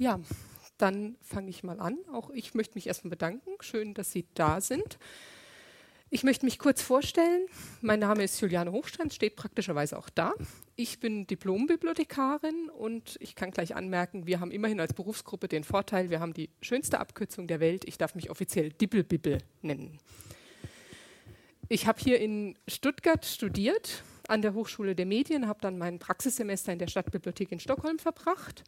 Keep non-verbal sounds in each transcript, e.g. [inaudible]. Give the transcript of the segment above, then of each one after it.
Ja, dann fange ich mal an. Auch ich möchte mich erstmal bedanken. Schön, dass Sie da sind. Ich möchte mich kurz vorstellen. Mein Name ist Juliane Hochstrand, steht praktischerweise auch da. Ich bin Diplombibliothekarin und ich kann gleich anmerken, wir haben immerhin als Berufsgruppe den Vorteil, wir haben die schönste Abkürzung der Welt. Ich darf mich offiziell Dibbelbibbel nennen. Ich habe hier in Stuttgart studiert, an der Hochschule der Medien, habe dann mein Praxissemester in der Stadtbibliothek in Stockholm verbracht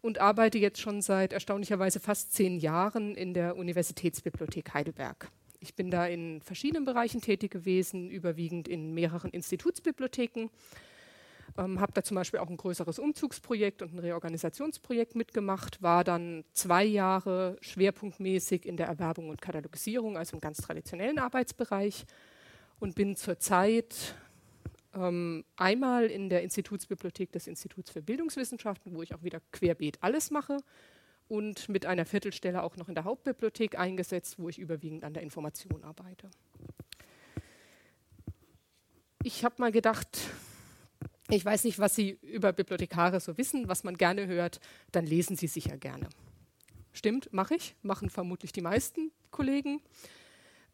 und arbeite jetzt schon seit erstaunlicherweise fast zehn Jahren in der Universitätsbibliothek Heidelberg. Ich bin da in verschiedenen Bereichen tätig gewesen, überwiegend in mehreren Institutsbibliotheken. Ähm, habe da zum Beispiel auch ein größeres Umzugsprojekt und ein Reorganisationsprojekt mitgemacht, war dann zwei Jahre schwerpunktmäßig in der Erwerbung und Katalogisierung, also im ganz traditionellen Arbeitsbereich und bin zurzeit ähm, einmal in der Institutsbibliothek des Instituts für Bildungswissenschaften, wo ich auch wieder querbeet alles mache, und mit einer Viertelstelle auch noch in der Hauptbibliothek eingesetzt, wo ich überwiegend an der Information arbeite. Ich habe mal gedacht, ich weiß nicht, was Sie über Bibliothekare so wissen, was man gerne hört, dann lesen Sie sicher gerne. Stimmt, mache ich, machen vermutlich die meisten Kollegen.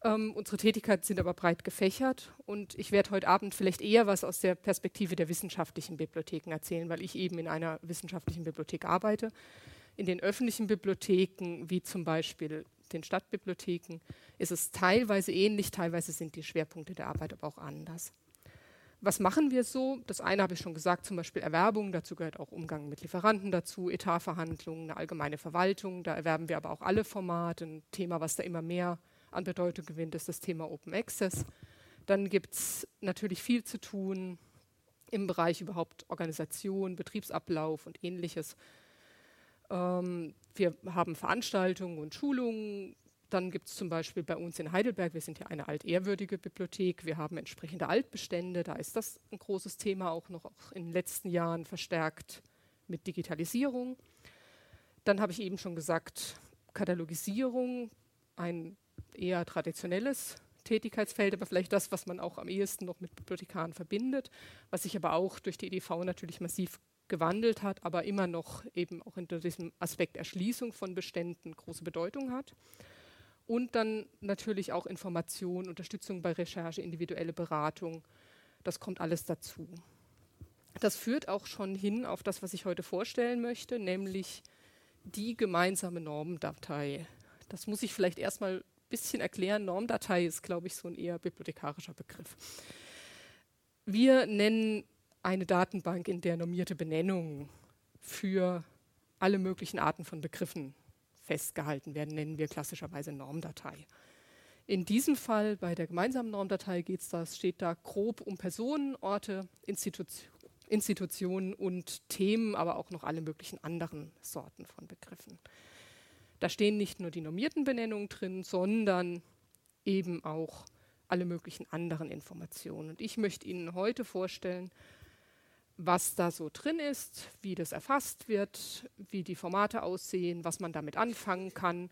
Ähm, unsere Tätigkeiten sind aber breit gefächert und ich werde heute Abend vielleicht eher was aus der Perspektive der wissenschaftlichen Bibliotheken erzählen, weil ich eben in einer wissenschaftlichen Bibliothek arbeite. In den öffentlichen Bibliotheken, wie zum Beispiel den Stadtbibliotheken, ist es teilweise ähnlich, teilweise sind die Schwerpunkte der Arbeit aber auch anders. Was machen wir so? Das eine habe ich schon gesagt, zum Beispiel Erwerbung, dazu gehört auch Umgang mit Lieferanten dazu, Etatverhandlungen, eine allgemeine Verwaltung, da erwerben wir aber auch alle Formate, ein Thema, was da immer mehr an Bedeutung gewinnt, ist das Thema Open Access. Dann gibt es natürlich viel zu tun im Bereich überhaupt Organisation, Betriebsablauf und ähnliches. Ähm, wir haben Veranstaltungen und Schulungen. Dann gibt es zum Beispiel bei uns in Heidelberg, wir sind ja eine altehrwürdige Bibliothek, wir haben entsprechende Altbestände, da ist das ein großes Thema, auch noch auch in den letzten Jahren verstärkt mit Digitalisierung. Dann habe ich eben schon gesagt, Katalogisierung, ein eher traditionelles Tätigkeitsfeld, aber vielleicht das, was man auch am ehesten noch mit Bibliothekaren verbindet, was sich aber auch durch die EDV natürlich massiv gewandelt hat, aber immer noch eben auch hinter diesem Aspekt Erschließung von Beständen große Bedeutung hat. Und dann natürlich auch Information, Unterstützung bei Recherche, individuelle Beratung. Das kommt alles dazu. Das führt auch schon hin auf das, was ich heute vorstellen möchte, nämlich die gemeinsame Normendatei. Das muss ich vielleicht erstmal bisschen erklären. Normdatei ist, glaube ich, so ein eher bibliothekarischer Begriff. Wir nennen eine Datenbank, in der normierte Benennungen für alle möglichen Arten von Begriffen festgehalten werden, nennen wir klassischerweise Normdatei. In diesem Fall bei der gemeinsamen Normdatei geht's da, steht da grob um Personen, Orte, Institu Institutionen und Themen, aber auch noch alle möglichen anderen Sorten von Begriffen. Da stehen nicht nur die normierten Benennungen drin, sondern eben auch alle möglichen anderen Informationen. Und ich möchte Ihnen heute vorstellen, was da so drin ist, wie das erfasst wird, wie die Formate aussehen, was man damit anfangen kann,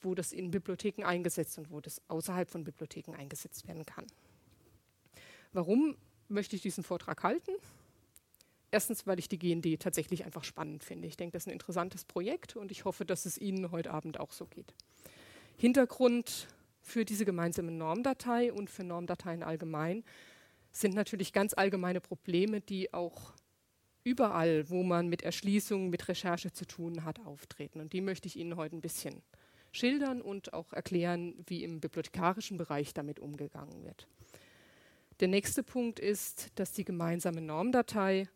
wo das in Bibliotheken eingesetzt und wo das außerhalb von Bibliotheken eingesetzt werden kann. Warum möchte ich diesen Vortrag halten? Erstens, weil ich die GND tatsächlich einfach spannend finde. Ich denke, das ist ein interessantes Projekt und ich hoffe, dass es Ihnen heute Abend auch so geht. Hintergrund für diese gemeinsame Normdatei und für Normdateien allgemein sind natürlich ganz allgemeine Probleme, die auch überall, wo man mit Erschließung, mit Recherche zu tun hat, auftreten. Und die möchte ich Ihnen heute ein bisschen schildern und auch erklären, wie im bibliothekarischen Bereich damit umgegangen wird. Der nächste Punkt ist, dass die gemeinsame Normdatei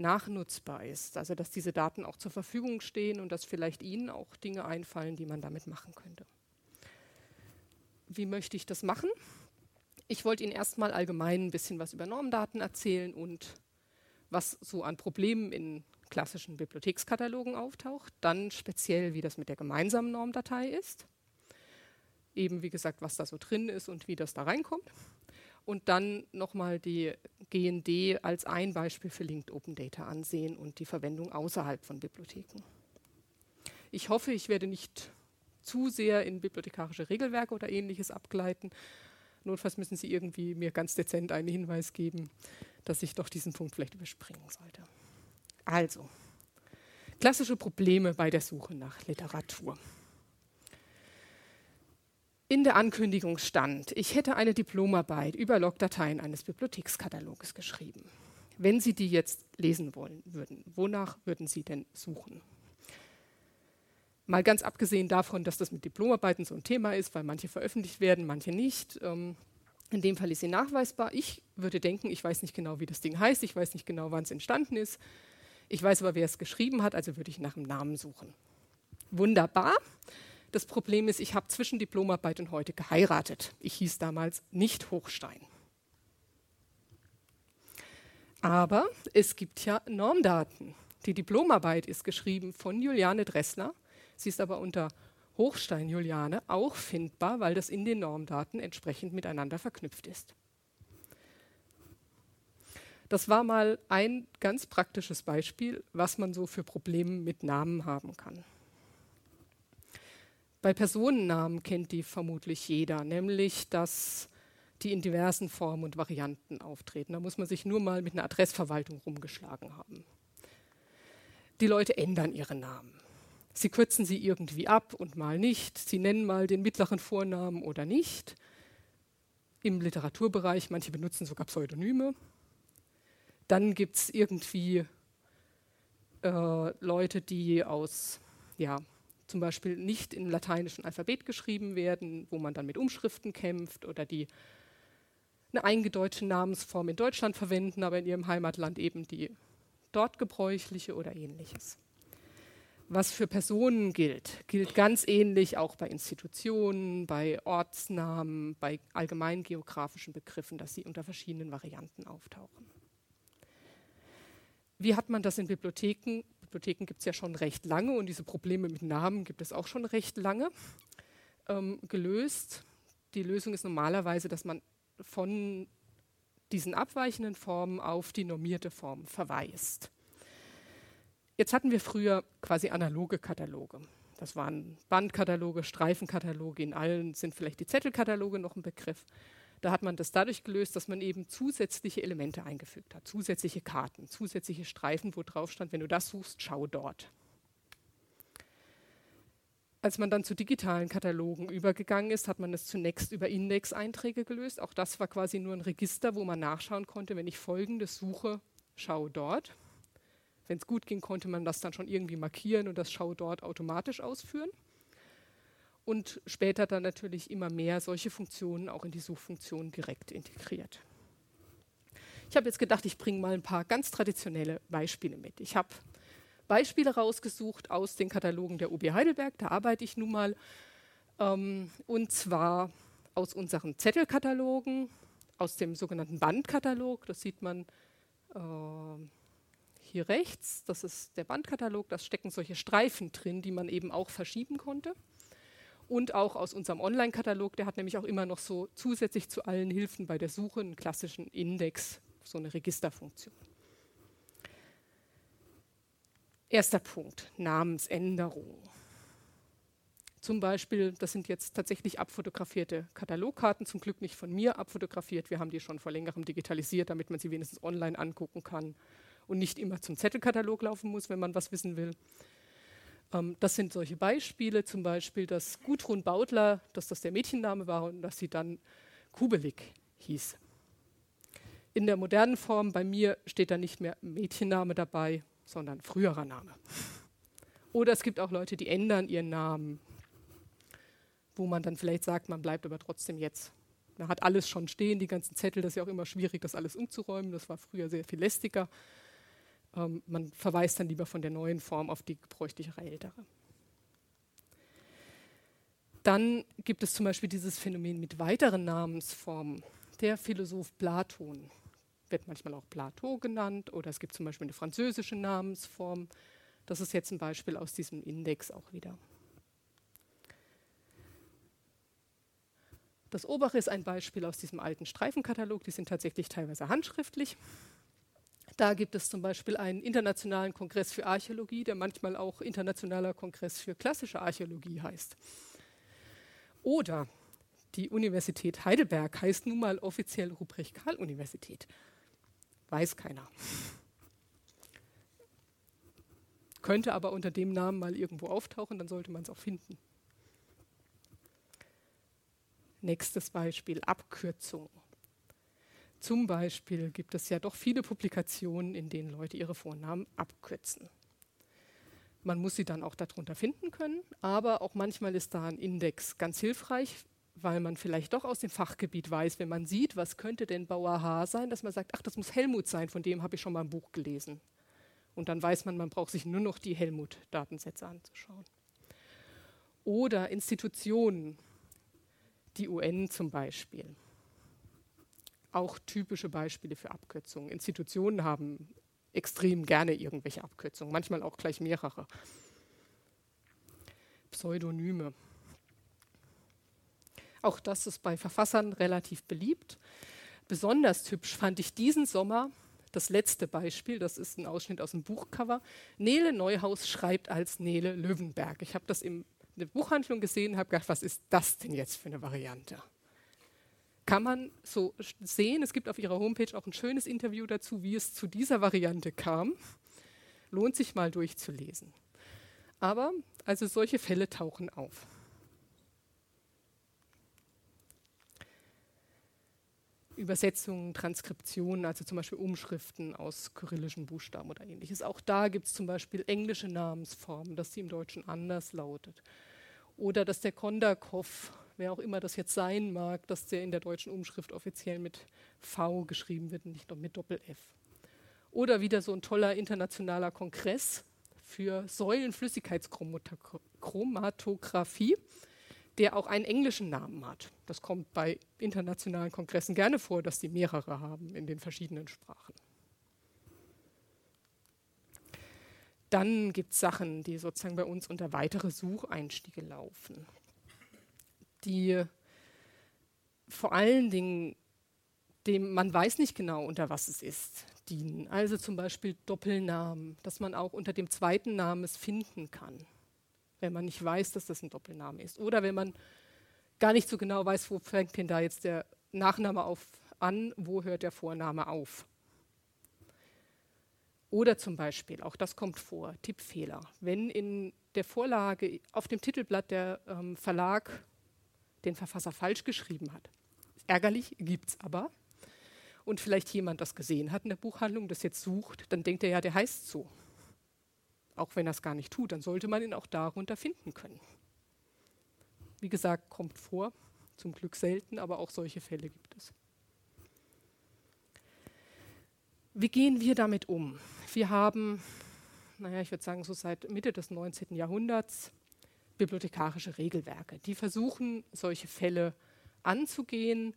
nachnutzbar ist. Also dass diese Daten auch zur Verfügung stehen und dass vielleicht Ihnen auch Dinge einfallen, die man damit machen könnte. Wie möchte ich das machen? Ich wollte Ihnen erstmal allgemein ein bisschen was über Normdaten erzählen und was so an Problemen in klassischen Bibliothekskatalogen auftaucht. Dann speziell, wie das mit der gemeinsamen Normdatei ist. Eben, wie gesagt, was da so drin ist und wie das da reinkommt und dann nochmal die GND als ein Beispiel für Linked Open Data ansehen und die Verwendung außerhalb von Bibliotheken. Ich hoffe, ich werde nicht zu sehr in bibliothekarische Regelwerke oder ähnliches abgleiten. Notfalls müssen Sie irgendwie mir ganz dezent einen Hinweis geben, dass ich doch diesen Punkt vielleicht überspringen sollte. Also, Klassische Probleme bei der Suche nach Literatur. In der Ankündigung stand, ich hätte eine Diplomarbeit über Logdateien eines Bibliothekskataloges geschrieben. Wenn Sie die jetzt lesen wollen würden, wonach würden Sie denn suchen? Mal ganz abgesehen davon, dass das mit Diplomarbeiten so ein Thema ist, weil manche veröffentlicht werden, manche nicht. Ähm, in dem Fall ist sie nachweisbar. Ich würde denken, ich weiß nicht genau, wie das Ding heißt, ich weiß nicht genau, wann es entstanden ist. Ich weiß aber, wer es geschrieben hat, also würde ich nach dem Namen suchen. Wunderbar. Das Problem ist, ich habe zwischen Diplomarbeit und heute geheiratet. Ich hieß damals nicht Hochstein. Aber es gibt ja Normdaten. Die Diplomarbeit ist geschrieben von Juliane Dressler. Sie ist aber unter Hochstein Juliane auch findbar, weil das in den Normdaten entsprechend miteinander verknüpft ist. Das war mal ein ganz praktisches Beispiel, was man so für Probleme mit Namen haben kann. Bei Personennamen kennt die vermutlich jeder, nämlich dass die in diversen Formen und Varianten auftreten. Da muss man sich nur mal mit einer Adressverwaltung rumgeschlagen haben. Die Leute ändern ihre Namen. Sie kürzen sie irgendwie ab und mal nicht. Sie nennen mal den mittleren Vornamen oder nicht. Im Literaturbereich, manche benutzen sogar Pseudonyme. Dann gibt es irgendwie äh, Leute, die aus ja, zum Beispiel nicht im lateinischen Alphabet geschrieben werden, wo man dann mit Umschriften kämpft oder die eine eingedeutschte Namensform in Deutschland verwenden, aber in ihrem Heimatland eben die dort gebräuchliche oder ähnliches. Was für Personen gilt, gilt ganz ähnlich auch bei Institutionen, bei Ortsnamen, bei allgemein geografischen Begriffen, dass sie unter verschiedenen Varianten auftauchen. Wie hat man das in Bibliotheken Bibliotheken gibt es ja schon recht lange und diese Probleme mit Namen gibt es auch schon recht lange ähm, gelöst. Die Lösung ist normalerweise, dass man von diesen abweichenden Formen auf die normierte Form verweist. Jetzt hatten wir früher quasi analoge Kataloge. Das waren Bandkataloge, Streifenkataloge, in allen sind vielleicht die Zettelkataloge noch ein Begriff. Da hat man das dadurch gelöst, dass man eben zusätzliche Elemente eingefügt hat, zusätzliche Karten, zusätzliche Streifen, wo drauf stand, wenn du das suchst, schau dort. Als man dann zu digitalen Katalogen übergegangen ist, hat man es zunächst über Index-Einträge gelöst. Auch das war quasi nur ein Register, wo man nachschauen konnte, wenn ich folgendes suche, schau dort. Wenn es gut ging, konnte man das dann schon irgendwie markieren und das Schau dort automatisch ausführen und später dann natürlich immer mehr solche Funktionen auch in die Suchfunktion direkt integriert. Ich habe jetzt gedacht, ich bringe mal ein paar ganz traditionelle Beispiele mit. Ich habe Beispiele rausgesucht aus den Katalogen der UB Heidelberg, da arbeite ich nun mal, ähm, und zwar aus unseren Zettelkatalogen, aus dem sogenannten Bandkatalog, das sieht man äh, hier rechts, das ist der Bandkatalog, da stecken solche Streifen drin, die man eben auch verschieben konnte und auch aus unserem Online-Katalog. Der hat nämlich auch immer noch so zusätzlich zu allen Hilfen bei der Suche einen klassischen Index, so eine Registerfunktion. Erster Punkt, Namensänderung. Zum Beispiel, das sind jetzt tatsächlich abfotografierte Katalogkarten, zum Glück nicht von mir abfotografiert. Wir haben die schon vor längerem digitalisiert, damit man sie wenigstens online angucken kann und nicht immer zum Zettelkatalog laufen muss, wenn man was wissen will. Ähm, das sind solche Beispiele, zum Beispiel, dass Gudrun Bautler, dass das der Mädchenname war und dass sie dann Kubelik hieß. In der modernen Form bei mir steht da nicht mehr Mädchenname dabei, sondern früherer Name. Oder es gibt auch Leute, die ändern ihren Namen, wo man dann vielleicht sagt, man bleibt aber trotzdem jetzt. Man hat alles schon stehen, die ganzen Zettel, das ist ja auch immer schwierig, das alles umzuräumen. Das war früher sehr viel lästiger. Ähm, man verweist dann lieber von der neuen Form auf die gebräuchlichere ältere. Dann gibt es zum Beispiel dieses Phänomen mit weiteren Namensformen. Der Philosoph Platon wird manchmal auch Plateau genannt oder es gibt zum Beispiel eine französische Namensform. Das ist jetzt ein Beispiel aus diesem Index auch wieder. Das obere ist ein Beispiel aus diesem alten Streifenkatalog. Die sind tatsächlich teilweise handschriftlich. Da gibt es zum Beispiel einen internationalen Kongress für Archäologie, der manchmal auch Internationaler Kongress für klassische Archäologie heißt. Oder die Universität Heidelberg heißt nun mal offiziell Ruprecht-Karl-Universität. Weiß keiner. könnte aber unter dem Namen mal irgendwo auftauchen, dann sollte man es auch finden. Nächstes Beispiel, Abkürzung. Zum Beispiel gibt es ja doch viele Publikationen, in denen Leute ihre Vornamen abkürzen. Man muss sie dann auch darunter finden können, aber auch manchmal ist da ein Index ganz hilfreich, weil man vielleicht doch aus dem Fachgebiet weiß, wenn man sieht, was könnte denn Bauer H sein, dass man sagt, ach, das muss Helmut sein, von dem habe ich schon mal ein Buch gelesen. Und dann weiß man, man braucht sich nur noch die Helmut-Datensätze anzuschauen. Oder Institutionen, die UN zum Beispiel. Auch typische Beispiele für Abkürzungen. Institutionen haben extrem gerne irgendwelche Abkürzungen, manchmal auch gleich mehrere. Pseudonyme. Auch das ist bei Verfassern relativ beliebt. Besonders hübsch fand ich diesen Sommer das letzte Beispiel, das ist ein Ausschnitt aus dem Buchcover. Nele Neuhaus schreibt als Nele Löwenberg. Ich habe das in der Buchhandlung gesehen und habe gedacht, was ist das denn jetzt für eine Variante? Kann man so sehen, es gibt auf ihrer Homepage auch ein schönes Interview dazu, wie es zu dieser Variante kam. Lohnt sich mal durchzulesen. Aber also solche Fälle tauchen auf. Übersetzungen, Transkriptionen, also zum Beispiel Umschriften aus kyrillischen Buchstaben oder ähnliches. Auch da gibt es zum Beispiel englische Namensformen, dass sie im Deutschen anders lautet. Oder dass der Kondakov, wer auch immer das jetzt sein mag, dass der in der deutschen Umschrift offiziell mit V geschrieben wird und nicht noch mit Doppel-F. Oder wieder so ein toller internationaler Kongress für Säulenflüssigkeitschromatographie der auch einen englischen Namen hat. Das kommt bei internationalen Kongressen gerne vor, dass die mehrere haben in den verschiedenen Sprachen. Dann gibt es Sachen, die sozusagen bei uns unter weitere Sucheinstiege laufen, die vor allen Dingen dem man weiß nicht genau, unter was es ist, dienen. Also zum Beispiel Doppelnamen, dass man auch unter dem zweiten Namen es finden kann wenn man nicht weiß, dass das ein Doppelname ist. Oder wenn man gar nicht so genau weiß, wo fängt denn da jetzt der Nachname auf an, wo hört der Vorname auf. Oder zum Beispiel, auch das kommt vor, Tippfehler. Wenn in der Vorlage auf dem Titelblatt der ähm, Verlag den Verfasser falsch geschrieben hat. Ärgerlich, gibt es aber. Und vielleicht jemand das gesehen hat in der Buchhandlung, das jetzt sucht, dann denkt er ja, der heißt so auch wenn er es gar nicht tut, dann sollte man ihn auch darunter finden können. Wie gesagt, kommt vor, zum Glück selten, aber auch solche Fälle gibt es. Wie gehen wir damit um? Wir haben, naja, ich würde sagen, so seit Mitte des 19. Jahrhunderts bibliothekarische Regelwerke, die versuchen, solche Fälle anzugehen,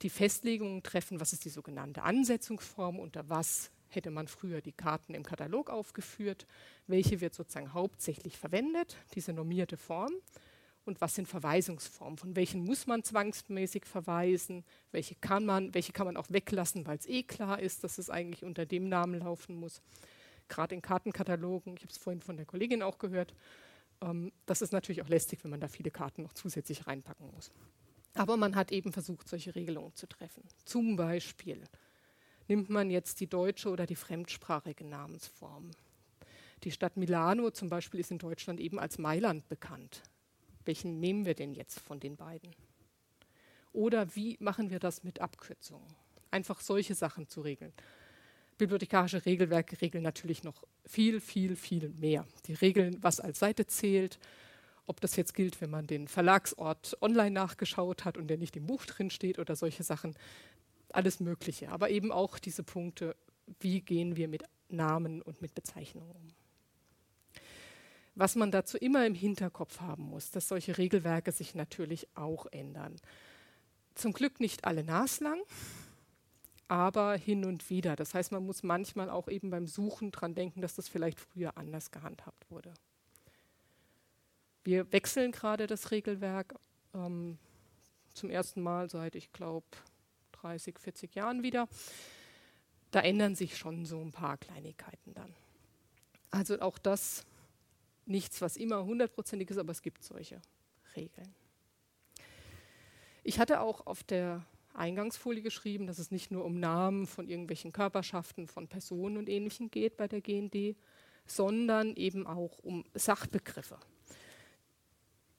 die Festlegungen treffen, was ist die sogenannte Ansetzungsform, unter was hätte man früher die Karten im Katalog aufgeführt, welche wird sozusagen hauptsächlich verwendet, diese normierte Form und was sind Verweisungsformen, von welchen muss man zwangsmäßig verweisen, welche kann man, welche kann man auch weglassen, weil es eh klar ist, dass es eigentlich unter dem Namen laufen muss. Gerade in Kartenkatalogen, ich habe es vorhin von der Kollegin auch gehört, das ist natürlich auch lästig, wenn man da viele Karten noch zusätzlich reinpacken muss. Aber man hat eben versucht, solche Regelungen zu treffen. Zum Beispiel nimmt man jetzt die deutsche oder die fremdsprachige Namensform. Die Stadt Milano zum Beispiel ist in Deutschland eben als Mailand bekannt. Welchen nehmen wir denn jetzt von den beiden? Oder wie machen wir das mit Abkürzungen? Einfach solche Sachen zu regeln. Bibliothekarische Regelwerke regeln natürlich noch viel, viel, viel mehr. Die regeln, was als Seite zählt, ob das jetzt gilt, wenn man den Verlagsort online nachgeschaut hat und der nicht im Buch drin steht oder solche Sachen alles Mögliche, aber eben auch diese Punkte, wie gehen wir mit Namen und mit Bezeichnungen um. Was man dazu immer im Hinterkopf haben muss, dass solche Regelwerke sich natürlich auch ändern. Zum Glück nicht alle naslang, aber hin und wieder. Das heißt, man muss manchmal auch eben beim Suchen dran denken, dass das vielleicht früher anders gehandhabt wurde. Wir wechseln gerade das Regelwerk ähm, zum ersten Mal seit, ich glaube, 30, 40 Jahren wieder. Da ändern sich schon so ein paar Kleinigkeiten dann. Also auch das nichts, was immer hundertprozentig ist, aber es gibt solche Regeln. Ich hatte auch auf der Eingangsfolie geschrieben, dass es nicht nur um Namen von irgendwelchen Körperschaften, von Personen und Ähnlichem geht bei der GND, sondern eben auch um Sachbegriffe.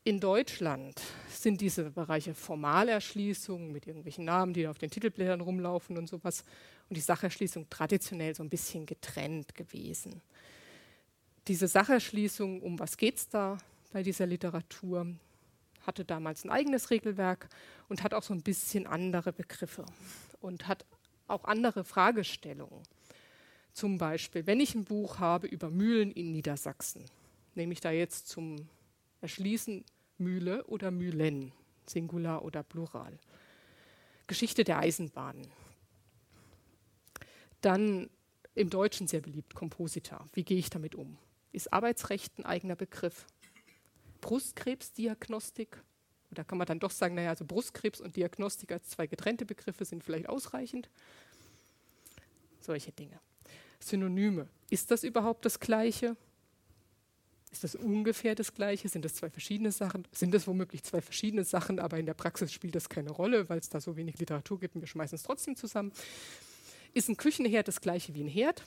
In Deutschland sind diese Bereiche Formalerschließung mit irgendwelchen Namen, die auf den Titelblättern rumlaufen und sowas, und die Sacherschließung traditionell so ein bisschen getrennt gewesen. Diese Sacherschließung, um was geht es da bei dieser Literatur, hatte damals ein eigenes Regelwerk und hat auch so ein bisschen andere Begriffe und hat auch andere Fragestellungen. Zum Beispiel, wenn ich ein Buch habe über Mühlen in Niedersachsen, nehme ich da jetzt zum Erschließen Mühle oder Mühlen, Singular oder Plural. Geschichte der Eisenbahnen. Dann im Deutschen sehr beliebt, Kompositor. Wie gehe ich damit um? Ist Arbeitsrecht ein eigener Begriff? Brustkrebsdiagnostik? Oder kann man dann doch sagen, naja, also Brustkrebs und Diagnostik als zwei getrennte Begriffe sind vielleicht ausreichend? Solche Dinge. Synonyme. Ist das überhaupt das Gleiche? Ist das ungefähr das Gleiche? Sind das zwei verschiedene Sachen? Sind das womöglich zwei verschiedene Sachen, aber in der Praxis spielt das keine Rolle, weil es da so wenig Literatur gibt und wir schmeißen es trotzdem zusammen? Ist ein Küchenherd das gleiche wie ein Herd?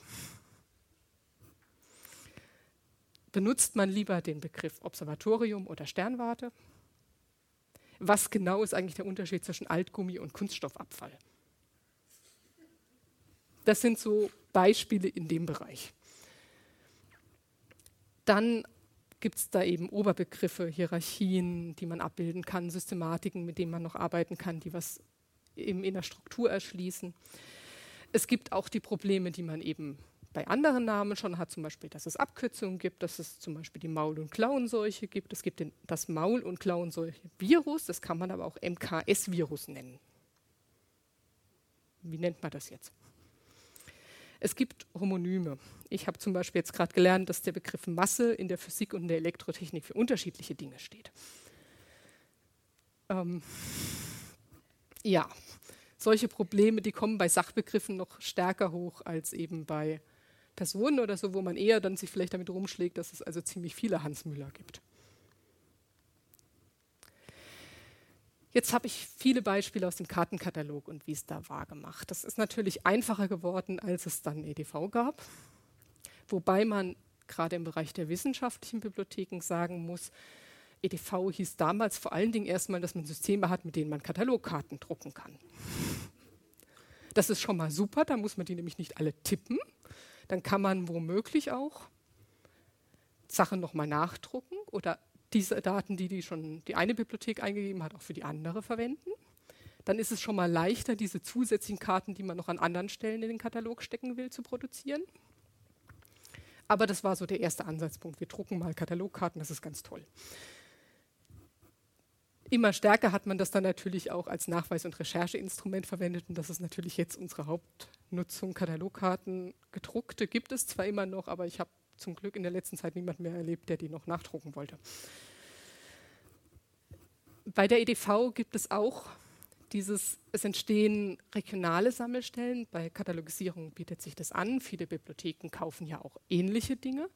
Benutzt man lieber den Begriff Observatorium oder Sternwarte? Was genau ist eigentlich der Unterschied zwischen Altgummi und Kunststoffabfall? Das sind so Beispiele in dem Bereich. Dann gibt es da eben Oberbegriffe, Hierarchien, die man abbilden kann, Systematiken, mit denen man noch arbeiten kann, die was eben in der Struktur erschließen. Es gibt auch die Probleme, die man eben bei anderen Namen schon hat, zum Beispiel, dass es Abkürzungen gibt, dass es zum Beispiel die Maul- und Klauenseuche gibt. Es gibt den, das Maul- und Klauenseuche-Virus, das kann man aber auch MKS-Virus nennen. Wie nennt man das jetzt? Es gibt Homonyme. Ich habe zum Beispiel jetzt gerade gelernt, dass der Begriff Masse in der Physik und in der Elektrotechnik für unterschiedliche Dinge steht. Ähm, ja, solche Probleme, die kommen bei Sachbegriffen noch stärker hoch als eben bei Personen oder so, wo man eher dann sich vielleicht damit rumschlägt, dass es also ziemlich viele Hans Müller gibt. Jetzt habe ich viele Beispiele aus dem Kartenkatalog und wie es da war gemacht. Das ist natürlich einfacher geworden, als es dann EDV gab. Wobei man gerade im Bereich der wissenschaftlichen Bibliotheken sagen muss, EDV hieß damals vor allen Dingen erstmal, dass man Systeme hat, mit denen man Katalogkarten drucken kann. Das ist schon mal super, da muss man die nämlich nicht alle tippen. Dann kann man womöglich auch Sachen nochmal nachdrucken oder diese Daten, die, die schon die eine Bibliothek eingegeben hat, auch für die andere verwenden. Dann ist es schon mal leichter, diese zusätzlichen Karten, die man noch an anderen Stellen in den Katalog stecken will, zu produzieren. Aber das war so der erste Ansatzpunkt. Wir drucken mal Katalogkarten, das ist ganz toll. Immer stärker hat man das dann natürlich auch als Nachweis- und Rechercheinstrument verwendet und das ist natürlich jetzt unsere Hauptnutzung. Katalogkarten gedruckte gibt es zwar immer noch, aber ich habe zum Glück in der letzten Zeit niemand mehr erlebt, der die noch nachdrucken wollte. Bei der EDV gibt es auch dieses, es entstehen regionale Sammelstellen. Bei Katalogisierung bietet sich das an. Viele Bibliotheken kaufen ja auch ähnliche Dinge.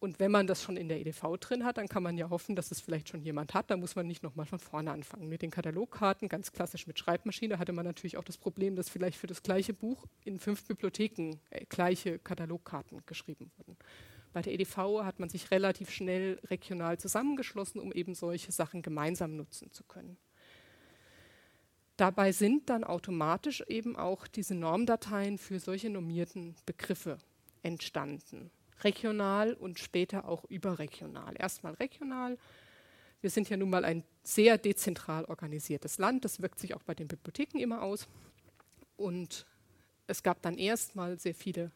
Und wenn man das schon in der EDV drin hat, dann kann man ja hoffen, dass es vielleicht schon jemand hat. Da muss man nicht nochmal von vorne anfangen. Mit den Katalogkarten, ganz klassisch mit Schreibmaschine, hatte man natürlich auch das Problem, dass vielleicht für das gleiche Buch in fünf Bibliotheken äh, gleiche Katalogkarten geschrieben wurden. Bei der EDV hat man sich relativ schnell regional zusammengeschlossen, um eben solche Sachen gemeinsam nutzen zu können. Dabei sind dann automatisch eben auch diese Normdateien für solche normierten Begriffe entstanden regional und später auch überregional. Erstmal regional. Wir sind ja nun mal ein sehr dezentral organisiertes Land. Das wirkt sich auch bei den Bibliotheken immer aus. Und es gab dann erstmal sehr viele,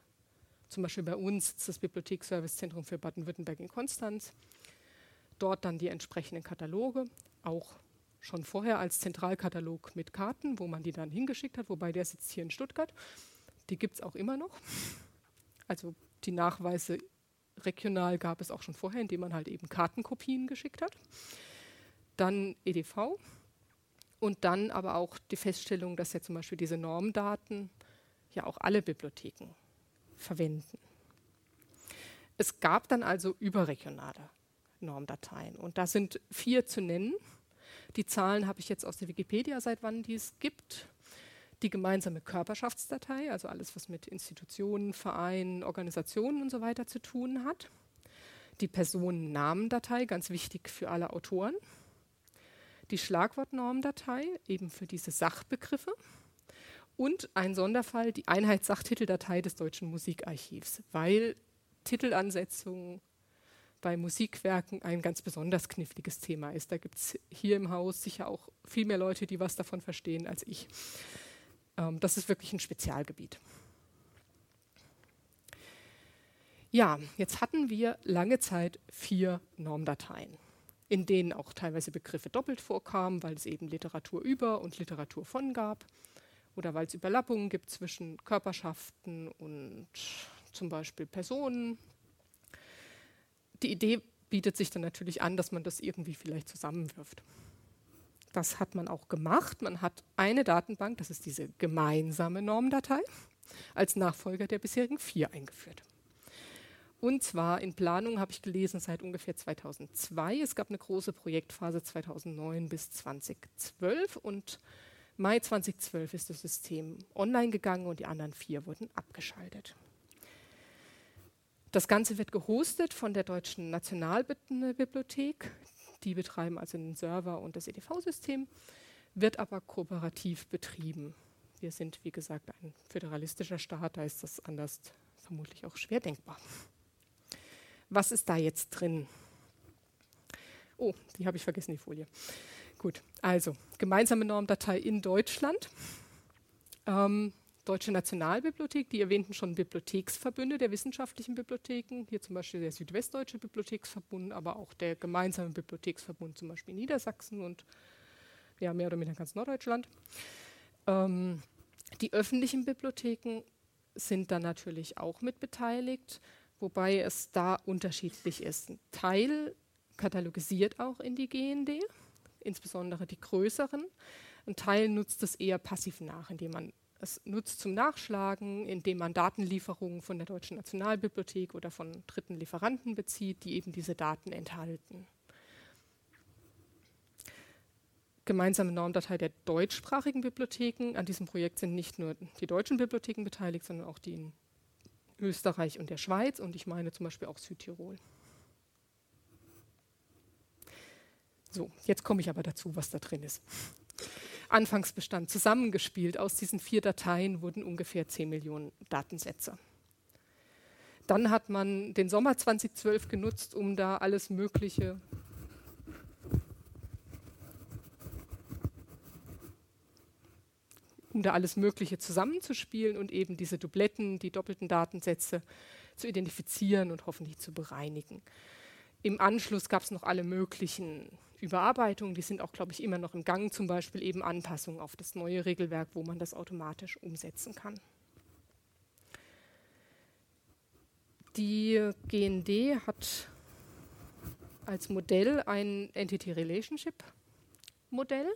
zum Beispiel bei uns das Bibliotheksservicezentrum für Baden-Württemberg in Konstanz. Dort dann die entsprechenden Kataloge, auch schon vorher als Zentralkatalog mit Karten, wo man die dann hingeschickt hat, wobei der sitzt hier in Stuttgart. Die gibt es auch immer noch. Also die Nachweise regional gab es auch schon vorher, indem man halt eben Kartenkopien geschickt hat. Dann EDV und dann aber auch die Feststellung, dass ja zum Beispiel diese Normdaten ja auch alle Bibliotheken verwenden. Es gab dann also überregionale Normdateien und da sind vier zu nennen. Die Zahlen habe ich jetzt aus der Wikipedia, seit wann die es gibt. Die gemeinsame Körperschaftsdatei, also alles, was mit Institutionen, Vereinen, Organisationen und so weiter zu tun hat. Die Personennamendatei, ganz wichtig für alle Autoren. Die Schlagwortnormdatei, eben für diese Sachbegriffe. Und ein Sonderfall, die EinheitssachTiteldatei des Deutschen Musikarchivs, weil Titelansetzungen bei Musikwerken ein ganz besonders kniffliges Thema ist. Da gibt es hier im Haus sicher auch viel mehr Leute, die was davon verstehen als ich. Ähm, das ist wirklich ein Spezialgebiet. Ja, jetzt hatten wir lange Zeit vier Normdateien, in denen auch teilweise Begriffe doppelt vorkamen, weil es eben Literatur über und Literatur von gab oder weil es Überlappungen gibt zwischen Körperschaften und zum Beispiel Personen. Die Idee bietet sich dann natürlich an, dass man das irgendwie vielleicht zusammenwirft. Das hat man auch gemacht. Man hat eine Datenbank, das ist diese gemeinsame Normdatei, als Nachfolger der bisherigen vier eingeführt. Und zwar in Planung habe ich gelesen seit ungefähr 2002. Es gab eine große Projektphase 2009 bis 2012 und Mai 2012 ist das System online gegangen und die anderen vier wurden abgeschaltet. Das Ganze wird gehostet von der Deutschen Nationalbibliothek. Die betreiben also den Server und das EDV-System, wird aber kooperativ betrieben. Wir sind, wie gesagt, ein föderalistischer Staat, da ist das anders vermutlich auch schwer denkbar. Was ist da jetzt drin? Oh, die habe ich vergessen, die Folie. Gut, also gemeinsame Normdatei in Deutschland. Ähm, Deutsche Nationalbibliothek, die erwähnten schon Bibliotheksverbünde der wissenschaftlichen Bibliotheken, hier zum Beispiel der Südwestdeutsche Bibliotheksverbund, aber auch der gemeinsame Bibliotheksverbund zum Beispiel Niedersachsen und ja, mehr oder weniger ganz Norddeutschland. Ähm, die öffentlichen Bibliotheken sind dann natürlich auch mit beteiligt wobei es da unterschiedlich ist. Ein Teil katalogisiert auch in die GND, insbesondere die größeren. Ein Teil nutzt es eher passiv nach, indem man es nutzt zum Nachschlagen, indem man Datenlieferungen von der Deutschen Nationalbibliothek oder von dritten Lieferanten bezieht, die eben diese Daten enthalten. Gemeinsame Normdatei der deutschsprachigen Bibliotheken. An diesem Projekt sind nicht nur die deutschen Bibliotheken beteiligt, sondern auch die in Österreich und der Schweiz und ich meine zum Beispiel auch Südtirol. So, jetzt komme ich aber dazu, was da drin ist. Anfangsbestand zusammengespielt aus diesen vier Dateien wurden ungefähr 10 Millionen Datensätze. Dann hat man den Sommer 2012 genutzt, um da alles Mögliche um da alles Mögliche zusammenzuspielen und eben diese Dubletten, die doppelten Datensätze zu identifizieren und hoffentlich zu bereinigen. Im Anschluss gab es noch alle möglichen Überarbeitungen, die sind auch, glaube ich, immer noch im Gang, zum Beispiel eben Anpassungen auf das neue Regelwerk, wo man das automatisch umsetzen kann. Die GND hat als Modell ein Entity Relationship Modell.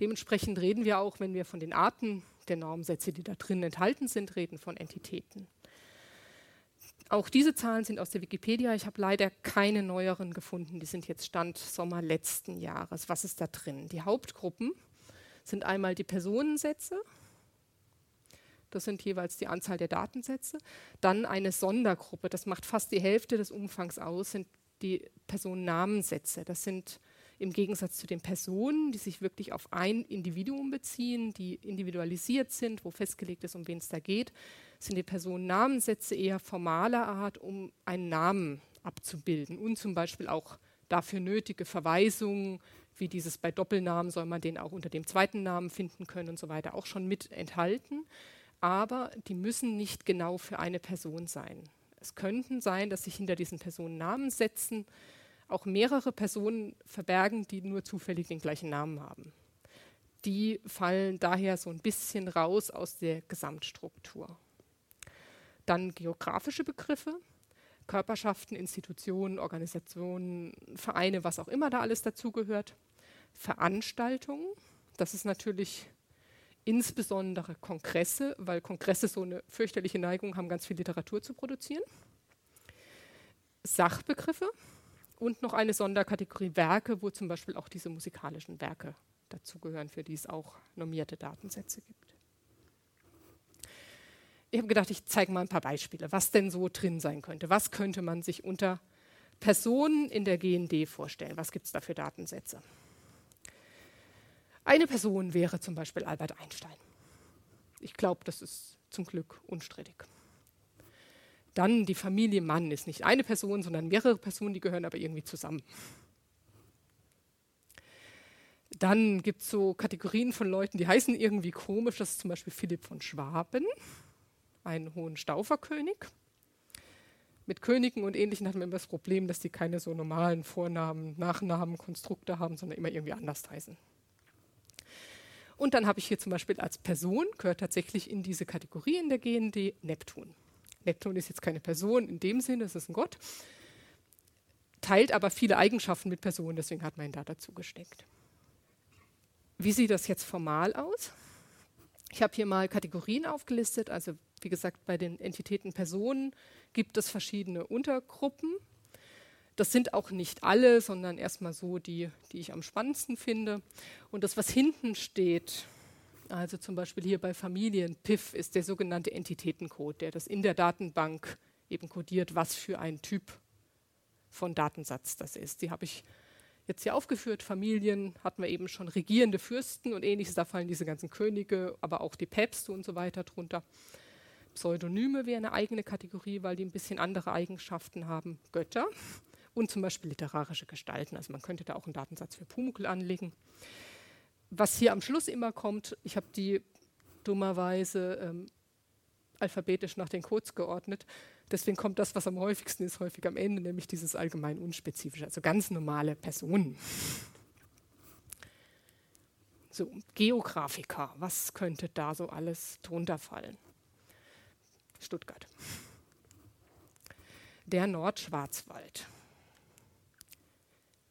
Dementsprechend reden wir auch, wenn wir von den Arten der Normsätze, die da drin enthalten sind, reden von Entitäten. Auch diese Zahlen sind aus der Wikipedia. Ich habe leider keine neueren gefunden. Die sind jetzt Stand Sommer letzten Jahres. Was ist da drin? Die Hauptgruppen sind einmal die Personensätze. Das sind jeweils die Anzahl der Datensätze. Dann eine Sondergruppe, das macht fast die Hälfte des Umfangs aus, sind die Personennamensätze. Das sind im Gegensatz zu den Personen, die sich wirklich auf ein Individuum beziehen, die individualisiert sind, wo festgelegt ist, um wen es da geht, sind die Personennamensätze eher formaler Art, um einen Namen abzubilden und zum Beispiel auch dafür nötige Verweisungen, wie dieses bei Doppelnamen soll man den auch unter dem zweiten Namen finden können und so weiter, auch schon mit enthalten. Aber die müssen nicht genau für eine Person sein. Es könnten sein, dass sich hinter diesen Personennamensätzen auch mehrere Personen verbergen, die nur zufällig den gleichen Namen haben. Die fallen daher so ein bisschen raus aus der Gesamtstruktur. Dann geografische Begriffe, Körperschaften, Institutionen, Organisationen, Vereine, was auch immer da alles dazugehört. Veranstaltungen, das ist natürlich insbesondere Kongresse, weil Kongresse so eine fürchterliche Neigung haben, ganz viel Literatur zu produzieren. Sachbegriffe, und noch eine Sonderkategorie Werke, wo zum Beispiel auch diese musikalischen Werke dazugehören, für die es auch normierte Datensätze gibt. Ich habe gedacht, ich zeige mal ein paar Beispiele, was denn so drin sein könnte. Was könnte man sich unter Personen in der GND vorstellen? Was gibt es da für Datensätze? Eine Person wäre zum Beispiel Albert Einstein. Ich glaube, das ist zum Glück unstrittig. Dann die Familie Mann ist nicht eine Person, sondern mehrere Personen, die gehören aber irgendwie zusammen. Dann gibt es so Kategorien von Leuten, die heißen irgendwie komisch. Das ist zum Beispiel Philipp von Schwaben, ein Hohenstauferkönig. Mit Königen und Ähnlichen hat man immer das Problem, dass die keine so normalen Vornamen, Nachnamen, Konstrukte haben, sondern immer irgendwie anders heißen. Und dann habe ich hier zum Beispiel als Person, gehört tatsächlich in diese Kategorie in der GND Neptun. Neptun ist jetzt keine Person in dem Sinne, es ist ein Gott, teilt aber viele Eigenschaften mit Personen, deswegen hat man ihn da dazu gesteckt. Wie sieht das jetzt formal aus? Ich habe hier mal Kategorien aufgelistet. Also wie gesagt, bei den Entitäten Personen gibt es verschiedene Untergruppen. Das sind auch nicht alle, sondern erstmal so die, die ich am spannendsten finde. Und das, was hinten steht, also zum Beispiel hier bei Familien, PIF ist der sogenannte Entitätencode, der das in der Datenbank eben kodiert, was für ein Typ von Datensatz das ist. Die habe ich jetzt hier aufgeführt. Familien hatten wir eben schon regierende Fürsten und ähnliches. Da fallen diese ganzen Könige, aber auch die Päpste und so weiter drunter. Pseudonyme wäre eine eigene Kategorie, weil die ein bisschen andere Eigenschaften haben. Götter und zum Beispiel literarische Gestalten. Also man könnte da auch einen Datensatz für Pumuckl anlegen. Was hier am Schluss immer kommt, ich habe die dummerweise ähm, alphabetisch nach den Codes geordnet. Deswegen kommt das, was am häufigsten ist, häufig am Ende, nämlich dieses allgemein unspezifische, also ganz normale Personen. So, Geografiker, was könnte da so alles drunter fallen? Stuttgart. Der Nordschwarzwald.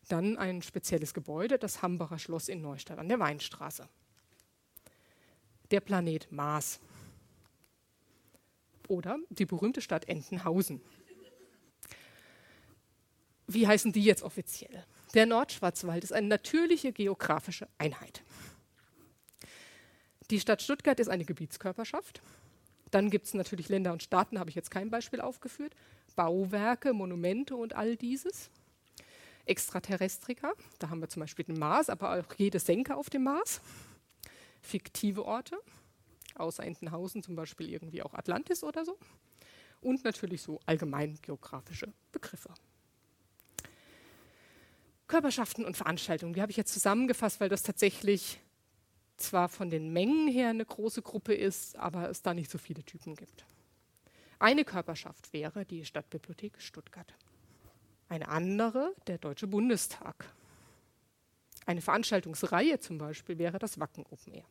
Dann ein spezielles Gebäude, das Hambacher Schloss in Neustadt an der Weinstraße. Der Planet Mars oder die berühmte Stadt Entenhausen. Wie heißen die jetzt offiziell? Der Nordschwarzwald ist eine natürliche geografische Einheit. Die Stadt Stuttgart ist eine Gebietskörperschaft. Dann gibt es natürlich Länder und Staaten, habe ich jetzt kein Beispiel aufgeführt. Bauwerke, Monumente und all dieses. Extraterrestrika, da haben wir zum Beispiel den Mars, aber auch jede Senke auf dem Mars. Fiktive Orte, außer Entenhausen zum Beispiel irgendwie auch Atlantis oder so. Und natürlich so allgemein geografische Begriffe. Körperschaften und Veranstaltungen, die habe ich jetzt zusammengefasst, weil das tatsächlich zwar von den Mengen her eine große Gruppe ist, aber es da nicht so viele Typen gibt. Eine Körperschaft wäre die Stadtbibliothek Stuttgart. Eine andere der Deutsche Bundestag. Eine Veranstaltungsreihe zum Beispiel wäre das Wacken Open Air.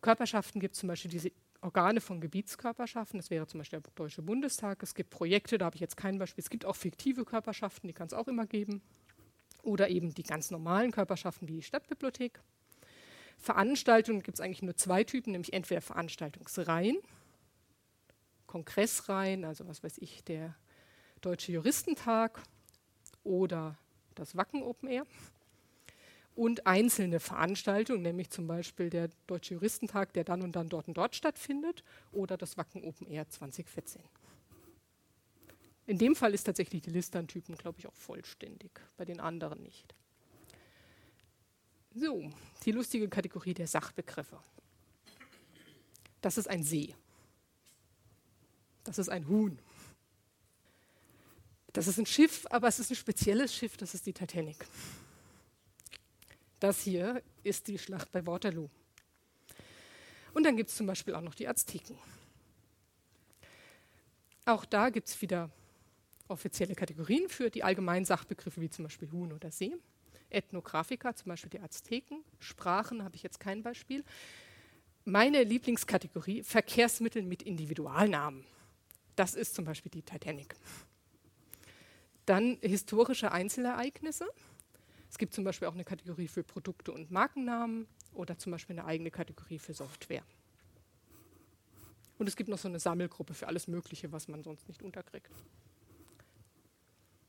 Körperschaften gibt es zum Beispiel diese Organe von Gebietskörperschaften, das wäre zum Beispiel der Deutsche Bundestag. Es gibt Projekte, da habe ich jetzt kein Beispiel. Es gibt auch fiktive Körperschaften, die kann es auch immer geben. Oder eben die ganz normalen Körperschaften wie die Stadtbibliothek. Veranstaltungen gibt es eigentlich nur zwei Typen, nämlich entweder Veranstaltungsreihen, Kongressreihen, also was weiß ich, der Deutsche Juristentag oder das Wacken Open Air und einzelne Veranstaltungen, nämlich zum Beispiel der Deutsche Juristentag, der dann und dann dort und dort stattfindet, oder das Wacken Open Air 2014. In dem Fall ist tatsächlich die Liste an Typen, glaube ich, auch vollständig, bei den anderen nicht. So, die lustige Kategorie der Sachbegriffe. Das ist ein See. Das ist ein Huhn. Das ist ein Schiff, aber es ist ein spezielles Schiff, das ist die Titanic. Das hier ist die Schlacht bei Waterloo. Und dann gibt es zum Beispiel auch noch die Azteken. Auch da gibt es wieder offizielle Kategorien für die allgemeinen Sachbegriffe wie zum Beispiel Huhn oder See. Ethnographiker, zum Beispiel die Azteken. Sprachen habe ich jetzt kein Beispiel. Meine Lieblingskategorie Verkehrsmittel mit Individualnamen. Das ist zum Beispiel die Titanic. Dann historische Einzelereignisse. Es gibt zum Beispiel auch eine Kategorie für Produkte und Markennamen oder zum Beispiel eine eigene Kategorie für Software. Und es gibt noch so eine Sammelgruppe für alles Mögliche, was man sonst nicht unterkriegt.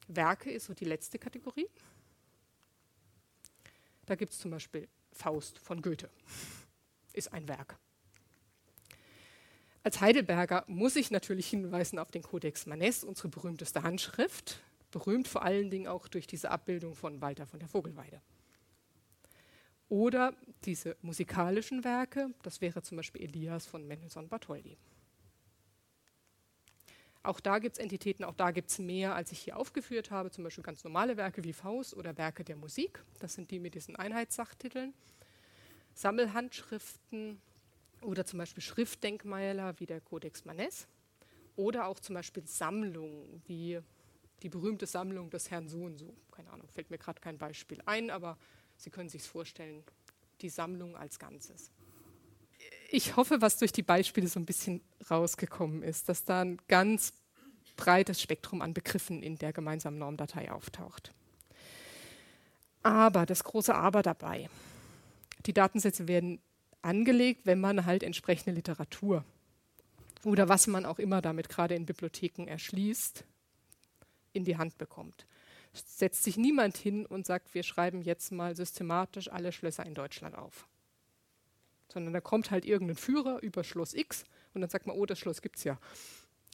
Werke ist so die letzte Kategorie. Da gibt es zum Beispiel Faust von Goethe. Ist ein Werk. Als Heidelberger muss ich natürlich hinweisen auf den Codex Maness, unsere berühmteste Handschrift, berühmt vor allen Dingen auch durch diese Abbildung von Walter von der Vogelweide. Oder diese musikalischen Werke, das wäre zum Beispiel Elias von Mendelssohn Bartholdy. Auch da gibt es Entitäten, auch da gibt es mehr, als ich hier aufgeführt habe, zum Beispiel ganz normale Werke wie Faust oder Werke der Musik. Das sind die mit diesen Einheitssach-Titeln. Sammelhandschriften oder zum Beispiel Schriftdenkmäler wie der Codex Maness. Oder auch zum Beispiel Sammlungen wie die berühmte Sammlung des Herrn so und so. Keine Ahnung, fällt mir gerade kein Beispiel ein, aber Sie können sich vorstellen, die Sammlung als Ganzes ich hoffe, was durch die Beispiele so ein bisschen rausgekommen ist, dass da ein ganz breites Spektrum an Begriffen in der gemeinsamen Normdatei auftaucht. Aber, das große Aber dabei, die Datensätze werden angelegt, wenn man halt entsprechende Literatur oder was man auch immer damit gerade in Bibliotheken erschließt, in die Hand bekommt. Setzt sich niemand hin und sagt, wir schreiben jetzt mal systematisch alle Schlösser in Deutschland auf sondern da kommt halt irgendein Führer über Schloss X und dann sagt man, oh, das Schloss gibt es ja.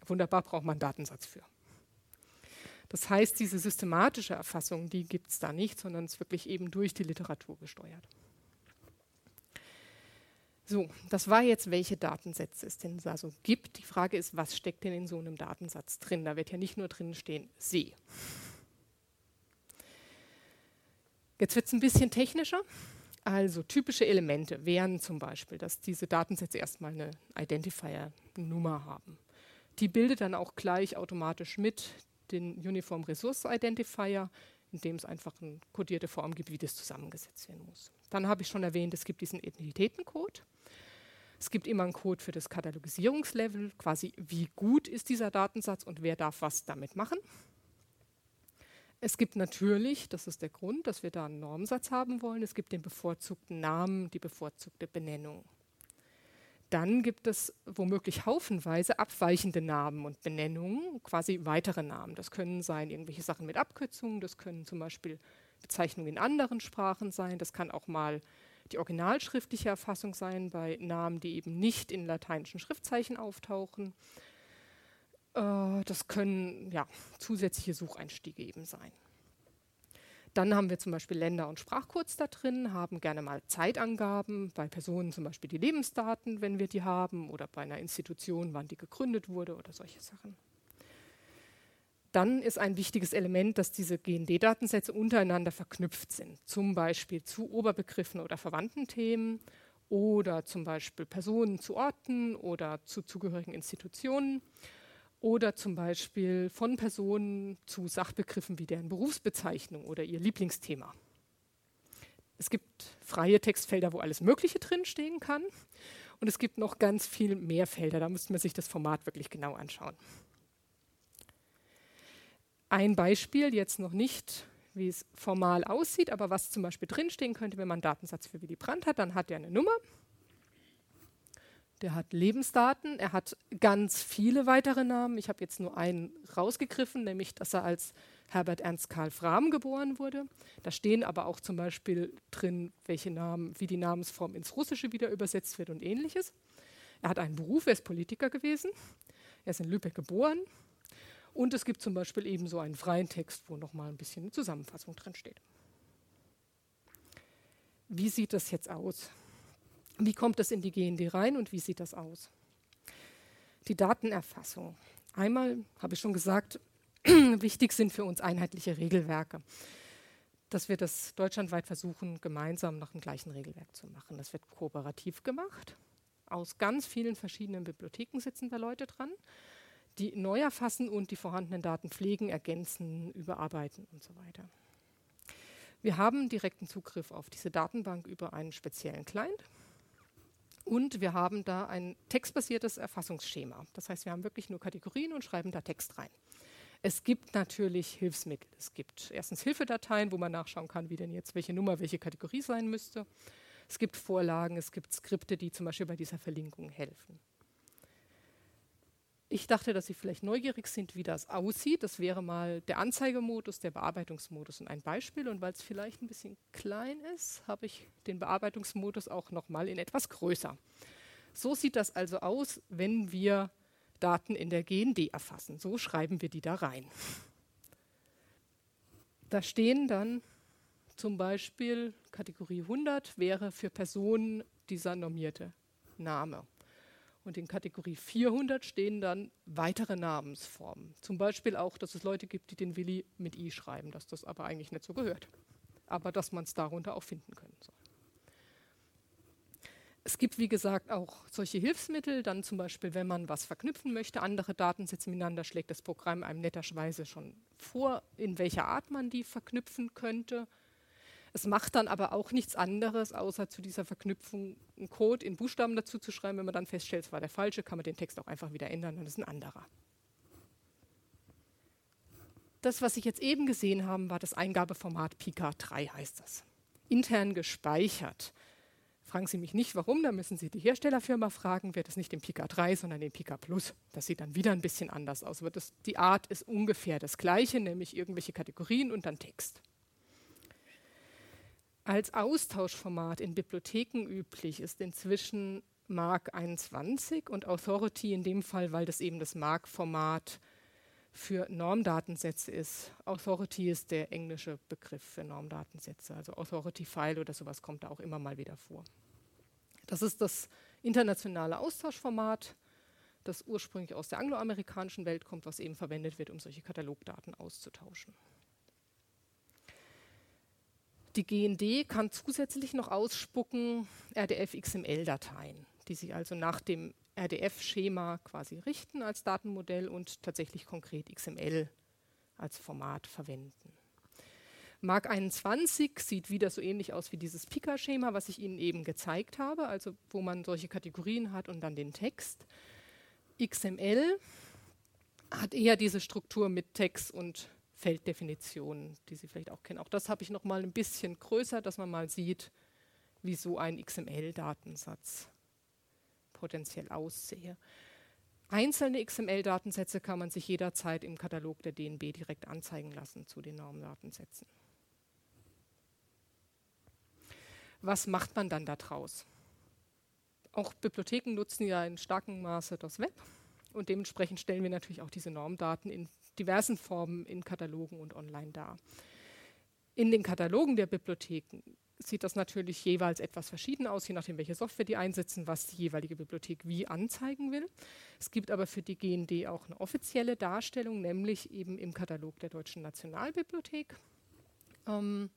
Wunderbar, braucht man einen Datensatz für. Das heißt, diese systematische Erfassung, die gibt es da nicht, sondern es ist wirklich eben durch die Literatur gesteuert. So, das war jetzt, welche Datensätze es denn da so gibt. Die Frage ist, was steckt denn in so einem Datensatz drin? Da wird ja nicht nur drin stehen, See. Jetzt wird es ein bisschen technischer. Also typische Elemente wären zum Beispiel, dass diese Datensätze erstmal eine Identifier-Nummer haben. Die bildet dann auch gleich automatisch mit den Uniform Resource Identifier, in dem es einfach eine kodierte Form gibt, wie das zusammengesetzt werden muss. Dann habe ich schon erwähnt, es gibt diesen Identitätencode. Es gibt immer einen Code für das Katalogisierungslevel, quasi wie gut ist dieser Datensatz und wer darf was damit machen. Es gibt natürlich, das ist der Grund, dass wir da einen Normsatz haben wollen, es gibt den bevorzugten Namen, die bevorzugte Benennung. Dann gibt es womöglich haufenweise abweichende Namen und Benennungen, quasi weitere Namen. Das können sein irgendwelche Sachen mit Abkürzungen, das können zum Beispiel Bezeichnungen in anderen Sprachen sein, das kann auch mal die originalschriftliche Erfassung sein bei Namen, die eben nicht in lateinischen Schriftzeichen auftauchen. Äh, das können ja, zusätzliche Sucheinstiege eben sein. Dann haben wir zum Beispiel Länder- und Sprachcodes da drin, haben gerne mal Zeitangaben, bei Personen zum Beispiel die Lebensdaten, wenn wir die haben, oder bei einer Institution, wann die gegründet wurde oder solche Sachen. Dann ist ein wichtiges Element, dass diese GND-Datensätze untereinander verknüpft sind, zum Beispiel zu Oberbegriffen oder verwandten Themen oder zum Beispiel Personen zu Orten oder zu zugehörigen Institutionen oder zum Beispiel von Personen zu Sachbegriffen wie deren Berufsbezeichnung oder ihr Lieblingsthema. Es gibt freie Textfelder, wo alles Mögliche drinstehen kann. Und es gibt noch ganz viel mehr Felder. Da müsste man sich das Format wirklich genau anschauen. Ein Beispiel, jetzt noch nicht, wie es formal aussieht, aber was zum Beispiel drinstehen könnte, wenn man einen Datensatz für Willy Brandt hat, dann hat er eine Nummer der hat Lebensdaten, er hat ganz viele weitere Namen. Ich habe jetzt nur einen rausgegriffen, nämlich, dass er als Herbert Ernst Karl Frahm geboren wurde. Da stehen aber auch zum Beispiel drin, welche Namen, wie die Namensform ins Russische wieder übersetzt wird und ähnliches. Er hat einen Beruf, er ist Politiker gewesen. Er ist in Lübeck geboren. Und es gibt zum Beispiel eben so einen freien Text, wo nochmal ein bisschen eine Zusammenfassung drin steht. Wie sieht das jetzt aus? Wie kommt es in die GND rein und wie sieht das aus? Die Datenerfassung. Einmal habe ich schon gesagt, [clears throat] wichtig sind für uns einheitliche Regelwerke. Dass wir das deutschlandweit versuchen, gemeinsam nach dem gleichen Regelwerk zu machen. Das wird kooperativ gemacht. Aus ganz vielen verschiedenen Bibliotheken sitzen da Leute dran, die neu erfassen und die vorhandenen Daten pflegen, ergänzen, überarbeiten und so weiter. Wir haben direkten Zugriff auf diese Datenbank über einen speziellen Client. Und wir haben da ein textbasiertes Erfassungsschema. Das heißt, wir haben wirklich nur Kategorien und schreiben da Text rein. Es gibt natürlich Hilfsmittel. Es gibt erstens Hilfedateien, wo man nachschauen kann, wie denn jetzt welche Nummer, welche Kategorie sein müsste. Es gibt Vorlagen, es gibt Skripte, die zum Beispiel bei dieser Verlinkung helfen. Ich dachte, dass Sie vielleicht neugierig sind, wie das aussieht. Das wäre mal der Anzeigemodus, der Bearbeitungsmodus und ein Beispiel. Und weil es vielleicht ein bisschen klein ist, habe ich den Bearbeitungsmodus auch noch mal in etwas größer. So sieht das also aus, wenn wir Daten in der GND erfassen. So schreiben wir die da rein. Da stehen dann zum Beispiel Kategorie 100 wäre für Personen dieser normierte Name. Und in Kategorie 400 stehen dann weitere Namensformen. Zum Beispiel auch, dass es Leute gibt, die den Willi mit I schreiben, dass das aber eigentlich nicht so gehört. Aber dass man es darunter auch finden können soll. Es gibt, wie gesagt, auch solche Hilfsmittel, dann zum Beispiel, wenn man was verknüpfen möchte, andere Datensätze miteinander, schlägt das Programm einem netterweise schon vor, in welcher Art man die verknüpfen könnte. Es macht dann aber auch nichts anderes, außer zu dieser Verknüpfung einen Code in Buchstaben dazu zu schreiben. Wenn man dann feststellt, es war der falsche, kann man den Text auch einfach wieder ändern, dann ist ein anderer. Das, was Sie jetzt eben gesehen haben, war das Eingabeformat Pika 3, heißt das. Intern gespeichert. Fragen Sie mich nicht, warum, da müssen Sie die Herstellerfirma fragen, wird es nicht den Pika 3, sondern den Pika Plus. Das sieht dann wieder ein bisschen anders aus. Aber das, die Art ist ungefähr das gleiche, nämlich irgendwelche Kategorien und dann Text. Als Austauschformat in Bibliotheken üblich ist inzwischen Mark 21 und Authority in dem Fall, weil das eben das Mark-Format für Normdatensätze ist. Authority ist der englische Begriff für Normdatensätze. Also Authority File oder sowas kommt da auch immer mal wieder vor. Das ist das internationale Austauschformat, das ursprünglich aus der angloamerikanischen Welt kommt, was eben verwendet wird, um solche Katalogdaten auszutauschen. Die GND kann zusätzlich noch ausspucken RDF-XML-Dateien, die sich also nach dem RDF-Schema quasi richten als Datenmodell und tatsächlich konkret XML als Format verwenden. Mark 21 sieht wieder so ähnlich aus wie dieses Pika-Schema, was ich Ihnen eben gezeigt habe, also wo man solche Kategorien hat und dann den Text. XML hat eher diese Struktur mit Text und Felddefinitionen, die Sie vielleicht auch kennen. Auch das habe ich noch mal ein bisschen größer, dass man mal sieht, wie so ein XML-Datensatz potenziell aussehe. Einzelne XML-Datensätze kann man sich jederzeit im Katalog der DNB direkt anzeigen lassen zu den Normdatensätzen. Was macht man dann daraus? Auch Bibliotheken nutzen ja in starkem Maße das Web und dementsprechend stellen wir natürlich auch diese Normdaten in diversen Formen in Katalogen und online dar. In den Katalogen der Bibliotheken sieht das natürlich jeweils etwas verschieden aus, je nachdem, welche Software die einsetzen, was die jeweilige Bibliothek wie anzeigen will. Es gibt aber für die GND auch eine offizielle Darstellung, nämlich eben im Katalog der Deutschen Nationalbibliothek, ähm,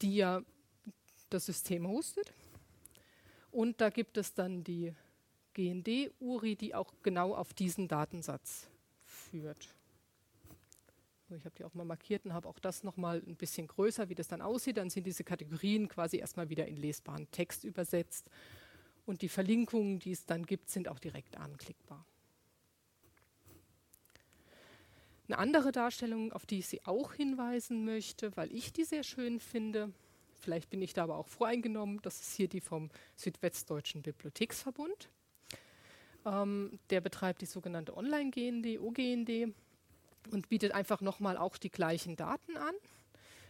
die ja das System hostet. Und da gibt es dann die GND-URI, die auch genau auf diesen Datensatz führt. Ich habe die auch mal markiert und habe auch das nochmal ein bisschen größer, wie das dann aussieht. Dann sind diese Kategorien quasi erstmal wieder in lesbaren Text übersetzt. Und die Verlinkungen, die es dann gibt, sind auch direkt anklickbar. Eine andere Darstellung, auf die ich Sie auch hinweisen möchte, weil ich die sehr schön finde, vielleicht bin ich da aber auch voreingenommen, das ist hier die vom Südwestdeutschen Bibliotheksverbund. Ähm, der betreibt die sogenannte Online-GND, OGND und bietet einfach nochmal auch die gleichen Daten an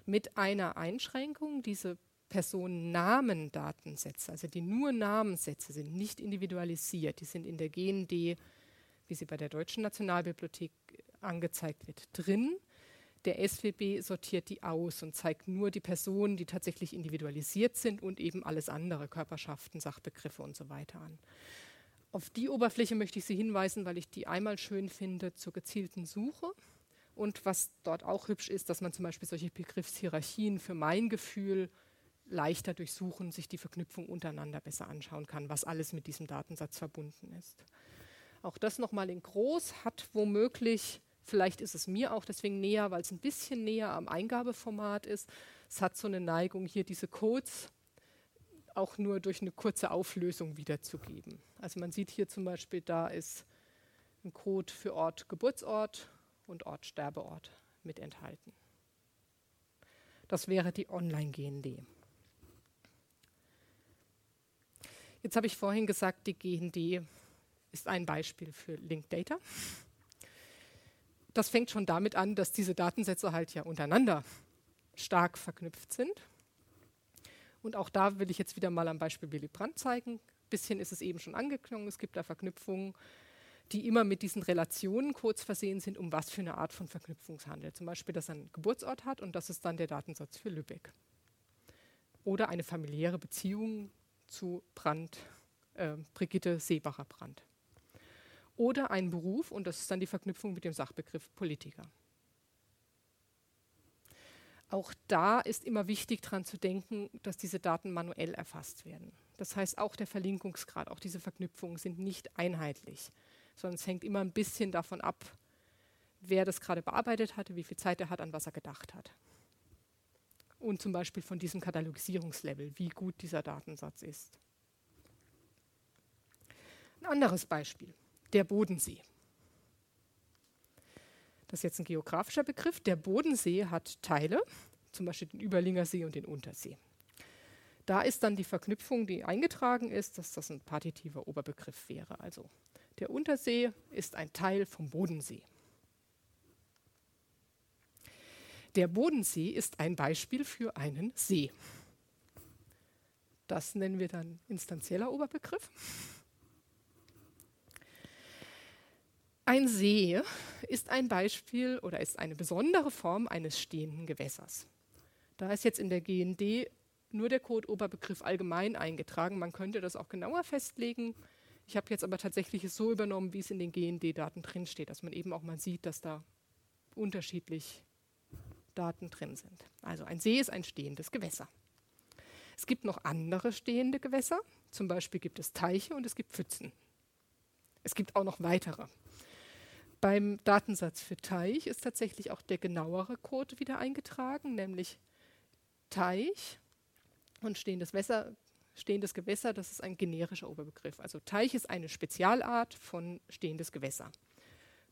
mit einer Einschränkung. Diese Personennamen-Datensätze, also die nur Namenssätze sind, nicht individualisiert. Die sind in der GND, wie sie bei der Deutschen Nationalbibliothek angezeigt wird, drin. Der SWB sortiert die aus und zeigt nur die Personen, die tatsächlich individualisiert sind und eben alles andere, Körperschaften, Sachbegriffe und so weiter an. Auf die Oberfläche möchte ich Sie hinweisen, weil ich die einmal schön finde zur gezielten Suche. Und was dort auch hübsch ist, dass man zum Beispiel solche Begriffshierarchien für mein Gefühl leichter durchsuchen, sich die Verknüpfung untereinander besser anschauen kann, was alles mit diesem Datensatz verbunden ist. Auch das nochmal in groß hat womöglich, vielleicht ist es mir auch deswegen näher, weil es ein bisschen näher am Eingabeformat ist. Es hat so eine Neigung, hier diese Codes auch nur durch eine kurze Auflösung wiederzugeben. Also man sieht hier zum Beispiel, da ist ein Code für Ort, Geburtsort und Ort, Sterbeort mit enthalten. Das wäre die Online-GND. Jetzt habe ich vorhin gesagt, die GND ist ein Beispiel für Linked Data. Das fängt schon damit an, dass diese Datensätze halt ja untereinander stark verknüpft sind. Und auch da will ich jetzt wieder mal am Beispiel Willy Brandt zeigen. bisschen ist es eben schon angeklungen, es gibt da Verknüpfungen, die immer mit diesen Relationen kurz versehen sind, um was für eine Art von Verknüpfung es handelt. Zum Beispiel, dass er einen Geburtsort hat und das ist dann der Datensatz für Lübeck. Oder eine familiäre Beziehung zu Brand, äh, Brigitte Seebacher-Brandt. Oder einen Beruf und das ist dann die Verknüpfung mit dem Sachbegriff Politiker. Auch da ist immer wichtig daran zu denken, dass diese Daten manuell erfasst werden. Das heißt, auch der Verlinkungsgrad, auch diese Verknüpfungen sind nicht einheitlich sondern es hängt immer ein bisschen davon ab, wer das gerade bearbeitet hatte, wie viel Zeit er hat, an was er gedacht hat. Und zum Beispiel von diesem Katalogisierungslevel, wie gut dieser Datensatz ist. Ein anderes Beispiel, der Bodensee. Das ist jetzt ein geografischer Begriff. Der Bodensee hat Teile, zum Beispiel den Überlinger See und den Untersee. Da ist dann die Verknüpfung, die eingetragen ist, dass das ein partitiver Oberbegriff wäre. Also der Untersee ist ein Teil vom Bodensee. Der Bodensee ist ein Beispiel für einen See. Das nennen wir dann instanzieller Oberbegriff. Ein See ist ein Beispiel oder ist eine besondere Form eines stehenden Gewässers. Da ist jetzt in der GND nur der Code-Oberbegriff allgemein eingetragen. Man könnte das auch genauer festlegen. Ich habe jetzt aber tatsächlich es so übernommen, wie es in den GND-Daten drinsteht, dass man eben auch mal sieht, dass da unterschiedlich Daten drin sind. Also ein See ist ein stehendes Gewässer. Es gibt noch andere stehende Gewässer, zum Beispiel gibt es Teiche und es gibt Pfützen. Es gibt auch noch weitere. Beim Datensatz für Teich ist tatsächlich auch der genauere Code wieder eingetragen, nämlich Teich und stehendes Wasser stehendes Gewässer, das ist ein generischer Oberbegriff. Also Teich ist eine Spezialart von stehendes Gewässer.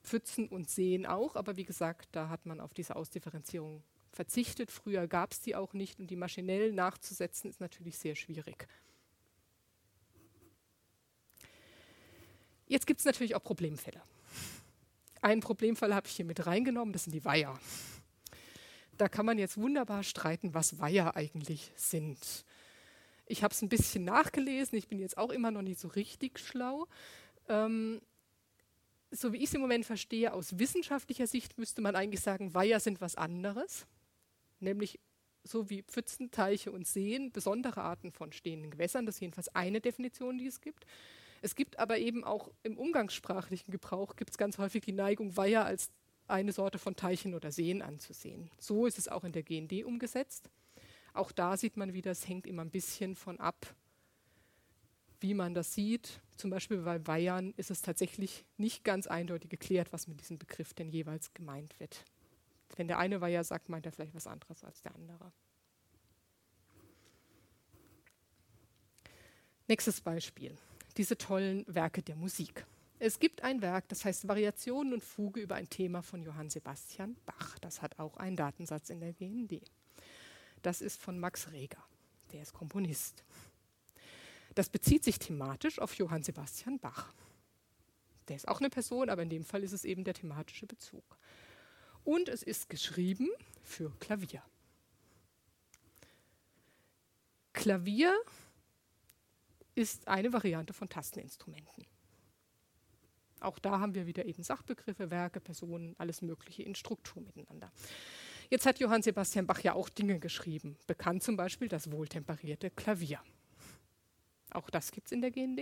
Pfützen und Seen auch, aber wie gesagt, da hat man auf diese Ausdifferenzierung verzichtet. Früher gab es die auch nicht und die maschinell nachzusetzen ist natürlich sehr schwierig. Jetzt gibt es natürlich auch Problemfälle. Einen Problemfall habe ich hier mit reingenommen, das sind die Weiher. Da kann man jetzt wunderbar streiten, was Weiher eigentlich sind. Ich habe es ein bisschen nachgelesen, ich bin jetzt auch immer noch nicht so richtig schlau. Ähm, so wie ich es im Moment verstehe, aus wissenschaftlicher Sicht müsste man eigentlich sagen, Weiher sind was anderes, nämlich so wie Pfützen, Teiche und Seen, besondere Arten von stehenden Gewässern. Das ist jedenfalls eine Definition, die es gibt. Es gibt aber eben auch im umgangssprachlichen Gebrauch gibt es ganz häufig die Neigung, Weiher als eine Sorte von Teichen oder Seen anzusehen. So ist es auch in der GND umgesetzt. Auch da sieht man wieder, es hängt immer ein bisschen von ab, wie man das sieht. Zum Beispiel bei Weihern ist es tatsächlich nicht ganz eindeutig geklärt, was mit diesem Begriff denn jeweils gemeint wird. Wenn der eine Weiher sagt, meint er vielleicht was anderes als der andere. Nächstes Beispiel. Diese tollen Werke der Musik. Es gibt ein Werk, das heißt Variationen und Fuge über ein Thema von Johann Sebastian Bach. Das hat auch einen Datensatz in der GND. Das ist von Max Reger, der ist Komponist. Das bezieht sich thematisch auf Johann Sebastian Bach. Der ist auch eine Person, aber in dem Fall ist es eben der thematische Bezug. Und es ist geschrieben für Klavier. Klavier ist eine Variante von Tasteninstrumenten. Auch da haben wir wieder eben Sachbegriffe, Werke, Personen, alles Mögliche in Struktur miteinander. Jetzt hat Johann Sebastian Bach ja auch Dinge geschrieben. Bekannt zum Beispiel das wohltemperierte Klavier. Auch das gibt es in der GND.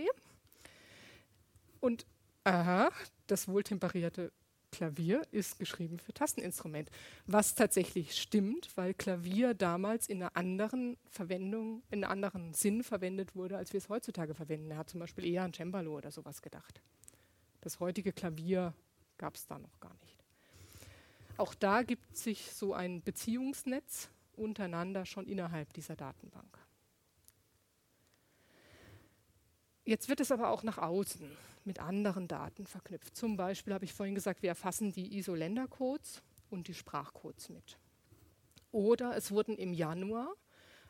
Und aha, das wohltemperierte Klavier ist geschrieben für Tasteninstrument. Was tatsächlich stimmt, weil Klavier damals in einer anderen Verwendung, in einem anderen Sinn verwendet wurde, als wir es heutzutage verwenden. Er hat zum Beispiel eher an Cembalo oder sowas gedacht. Das heutige Klavier gab es da noch gar nicht. Auch da gibt sich so ein Beziehungsnetz untereinander schon innerhalb dieser Datenbank. Jetzt wird es aber auch nach außen mit anderen Daten verknüpft. Zum Beispiel habe ich vorhin gesagt, wir erfassen die ISO-Ländercodes und die Sprachcodes mit. Oder es wurden im Januar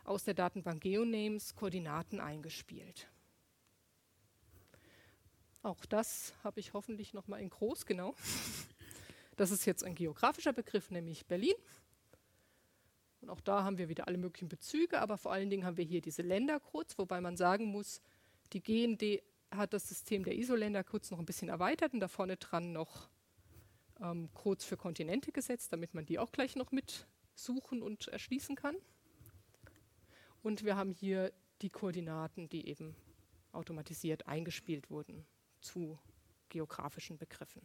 aus der Datenbank GeoNames Koordinaten eingespielt. Auch das habe ich hoffentlich noch mal in groß genau. Das ist jetzt ein geografischer Begriff, nämlich Berlin. Und auch da haben wir wieder alle möglichen Bezüge, aber vor allen Dingen haben wir hier diese Ländercodes, wobei man sagen muss, Die GND hat das System der ISO-Länder kurz noch ein bisschen erweitert und da vorne dran noch ähm, Codes für Kontinente gesetzt, damit man die auch gleich noch mitsuchen und erschließen kann. Und wir haben hier die Koordinaten, die eben automatisiert eingespielt wurden zu geografischen Begriffen.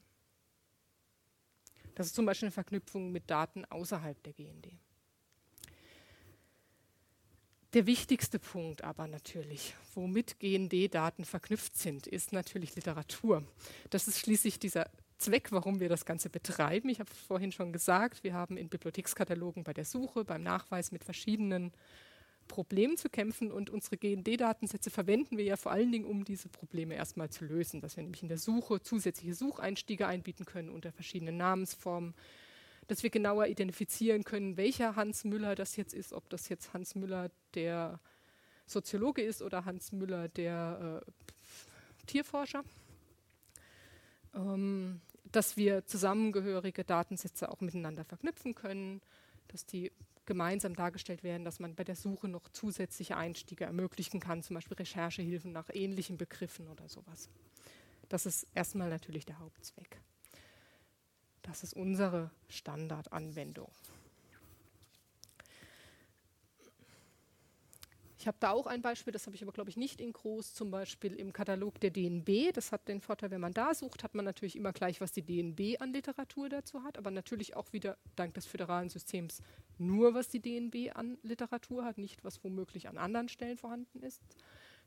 Das ist zum Beispiel eine Verknüpfung mit Daten außerhalb der GND. Der wichtigste Punkt aber natürlich, womit GND-Daten verknüpft sind, ist natürlich Literatur. Das ist schließlich dieser Zweck, warum wir das Ganze betreiben. Ich habe vorhin schon gesagt, wir haben in Bibliothekskatalogen bei der Suche, beim Nachweis mit verschiedenen Problemen zu kämpfen und unsere GND-Datensätze verwenden wir ja vor allen Dingen, um diese Probleme erstmal zu lösen, dass wir nämlich in der Suche zusätzliche Sucheinstiege einbieten können unter verschiedenen Namensformen, dass wir genauer identifizieren können, welcher Hans Müller das jetzt ist, ob das jetzt Hans Müller der Soziologe ist oder Hans Müller der äh, Tierforscher. Ähm, dass wir zusammengehörige Datensätze auch miteinander verknüpfen können, dass die gemeinsam dargestellt werden, dass man bei der Suche noch zusätzliche Einstiege ermöglichen kann, zum Beispiel Recherchehilfen nach ähnlichen Begriffen oder sowas. Das ist erstmal natürlich der Hauptzweck. Das ist unsere Standardanwendung. Ich habe da auch ein Beispiel, das habe ich aber, glaube ich, nicht in groß, zum Beispiel im Katalog der DNB. Das hat den Vorteil, wenn man da sucht, hat man natürlich immer gleich, was die DNB an Literatur dazu hat, aber natürlich auch wieder dank des föderalen Systems nur, was die DNB an Literatur hat, nicht was womöglich an anderen Stellen vorhanden ist.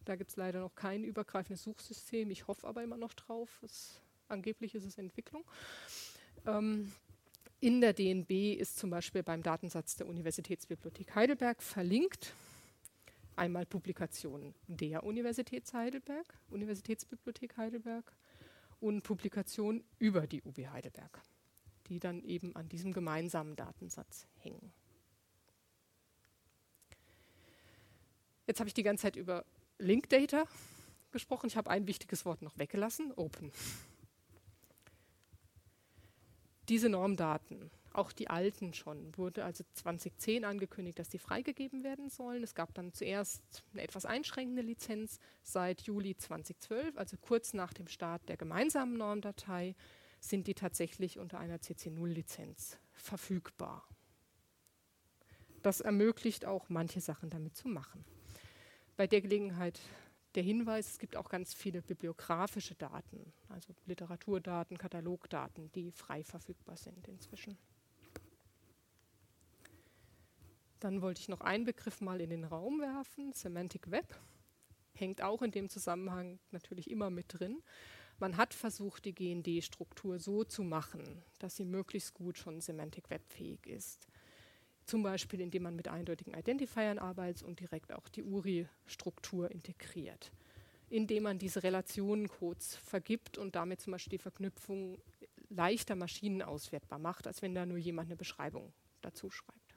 Da gibt es leider noch kein übergreifendes Suchsystem. Ich hoffe aber immer noch drauf. Es, angeblich ist es Entwicklung. Ähm, in der DNB ist zum Beispiel beim Datensatz der Universitätsbibliothek Heidelberg verlinkt einmal Publikationen der Universität Heidelberg, Universitätsbibliothek Heidelberg und Publikationen über die UB Heidelberg, die dann eben an diesem gemeinsamen Datensatz hängen. Jetzt habe ich die ganze Zeit über Link Data gesprochen. Ich habe ein wichtiges Wort noch weggelassen, Open. Diese Normdaten auch die alten schon. Wurde also 2010 angekündigt, dass die freigegeben werden sollen. Es gab dann zuerst eine etwas einschränkende Lizenz seit Juli 2012, also kurz nach dem Start der gemeinsamen Normdatei, sind die tatsächlich unter einer CC0-Lizenz verfügbar. Das ermöglicht auch manche Sachen damit zu machen. Bei der Gelegenheit der Hinweis, es gibt auch ganz viele bibliografische Daten, also Literaturdaten, Katalogdaten, die frei verfügbar sind inzwischen. Dann wollte ich noch einen Begriff mal in den Raum werfen, Semantic Web. Hängt auch in dem Zusammenhang natürlich immer mit drin. Man hat versucht, die GND-Struktur so zu machen, dass sie möglichst gut schon Semantic Web-fähig ist. Zum Beispiel, indem man mit eindeutigen Identifiern arbeitet und direkt auch die URI-Struktur integriert. Indem man diese Relationencodes vergibt und damit zum Beispiel die Verknüpfung leichter maschinenauswertbar macht, als wenn da nur jemand eine Beschreibung dazu schreibt.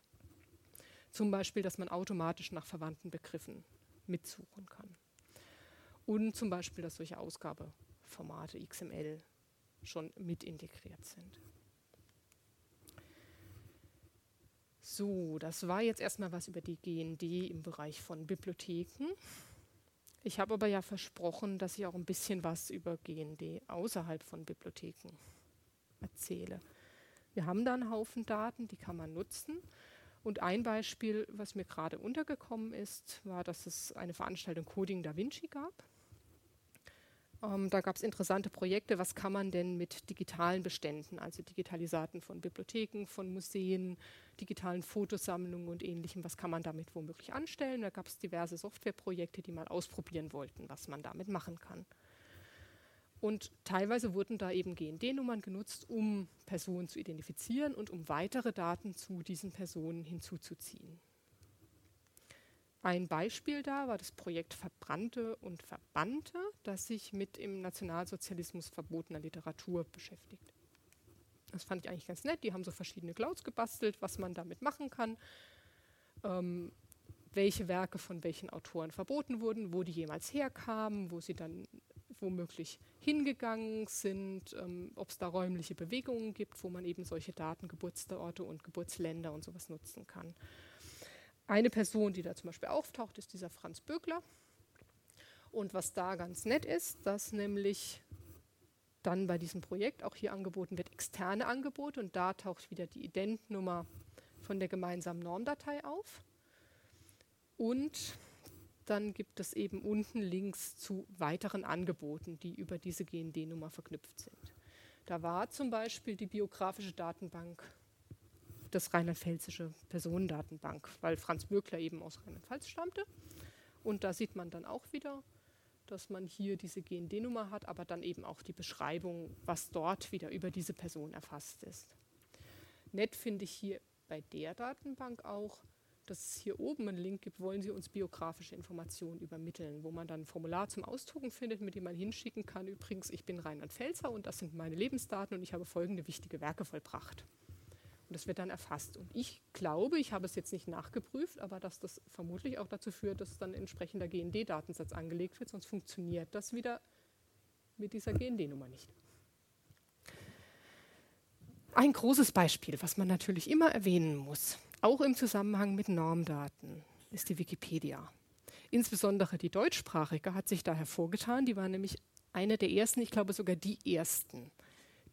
Zum Beispiel, dass man automatisch nach verwandten Begriffen mitsuchen kann. Und zum Beispiel, dass solche Ausgabeformate XML schon mit integriert sind. So, das war jetzt erstmal was über die GND im Bereich von Bibliotheken. Ich habe aber ja versprochen, dass ich auch ein bisschen was über GND außerhalb von Bibliotheken erzähle. Wir haben da einen Haufen Daten, die kann man nutzen. Und ein Beispiel, was mir gerade untergekommen ist, war, dass es eine Veranstaltung Coding Da Vinci gab. Ähm, da gab es interessante Projekte. Was kann man denn mit digitalen Beständen, also Digitalisaten von Bibliotheken, von Museen, digitalen Fotosammlungen und ähnlichem, was kann man damit womöglich anstellen? Da gab es diverse Softwareprojekte, die mal ausprobieren wollten, was man damit machen kann. Und teilweise wurden da eben GND-Nummern genutzt, um Personen zu identifizieren und um weitere Daten zu diesen Personen hinzuzuziehen. Ein Beispiel da war das Projekt Verbrannte und Verbannte, das sich mit im Nationalsozialismus verbotener Literatur beschäftigt. Das fand ich eigentlich ganz nett. Die haben so verschiedene Clouds gebastelt, was man damit machen kann, ähm, welche Werke von welchen Autoren verboten wurden, wo die jemals herkamen, wo sie dann womöglich hingegangen sind, ähm, ob es da räumliche Bewegungen gibt, wo man eben solche Daten, Geburtsorte und Geburtsländer und sowas nutzen kann. Eine Person, die da zum Beispiel auftaucht, ist dieser Franz Bögler. Und was da ganz nett ist, dass nämlich dann bei diesem Projekt auch hier angeboten wird externe Angebote und da taucht wieder die Identnummer von der gemeinsamen Normdatei auf. Und dann gibt es eben unten Links zu weiteren Angeboten, die über diese GND-Nummer verknüpft sind. Da war zum Beispiel die biografische Datenbank das rheinland-pfälzische Personendatenbank, weil Franz Möckler eben aus Rheinland-Pfalz stammte. Und da sieht man dann auch wieder, dass man hier diese GND-Nummer hat, aber dann eben auch die Beschreibung, was dort wieder über diese Person erfasst ist. Nett finde ich hier bei der Datenbank auch, dass es hier oben einen Link gibt, wollen Sie uns biografische Informationen übermitteln, wo man dann ein Formular zum Ausdrucken findet, mit dem man hinschicken kann. Übrigens, ich bin Rheinland-Pfälzer und das sind meine Lebensdaten und ich habe folgende wichtige Werke vollbracht. Und das wird dann erfasst. Und ich glaube, ich habe es jetzt nicht nachgeprüft, aber dass das vermutlich auch dazu führt, dass dann entsprechender GND-Datensatz angelegt wird, sonst funktioniert das wieder mit dieser GND-Nummer nicht. Ein großes Beispiel, was man natürlich immer erwähnen muss, auch im Zusammenhang mit Normdaten, ist die Wikipedia. Insbesondere die deutschsprachige hat sich da hervorgetan. Die war nämlich eine der ersten, ich glaube sogar die ersten,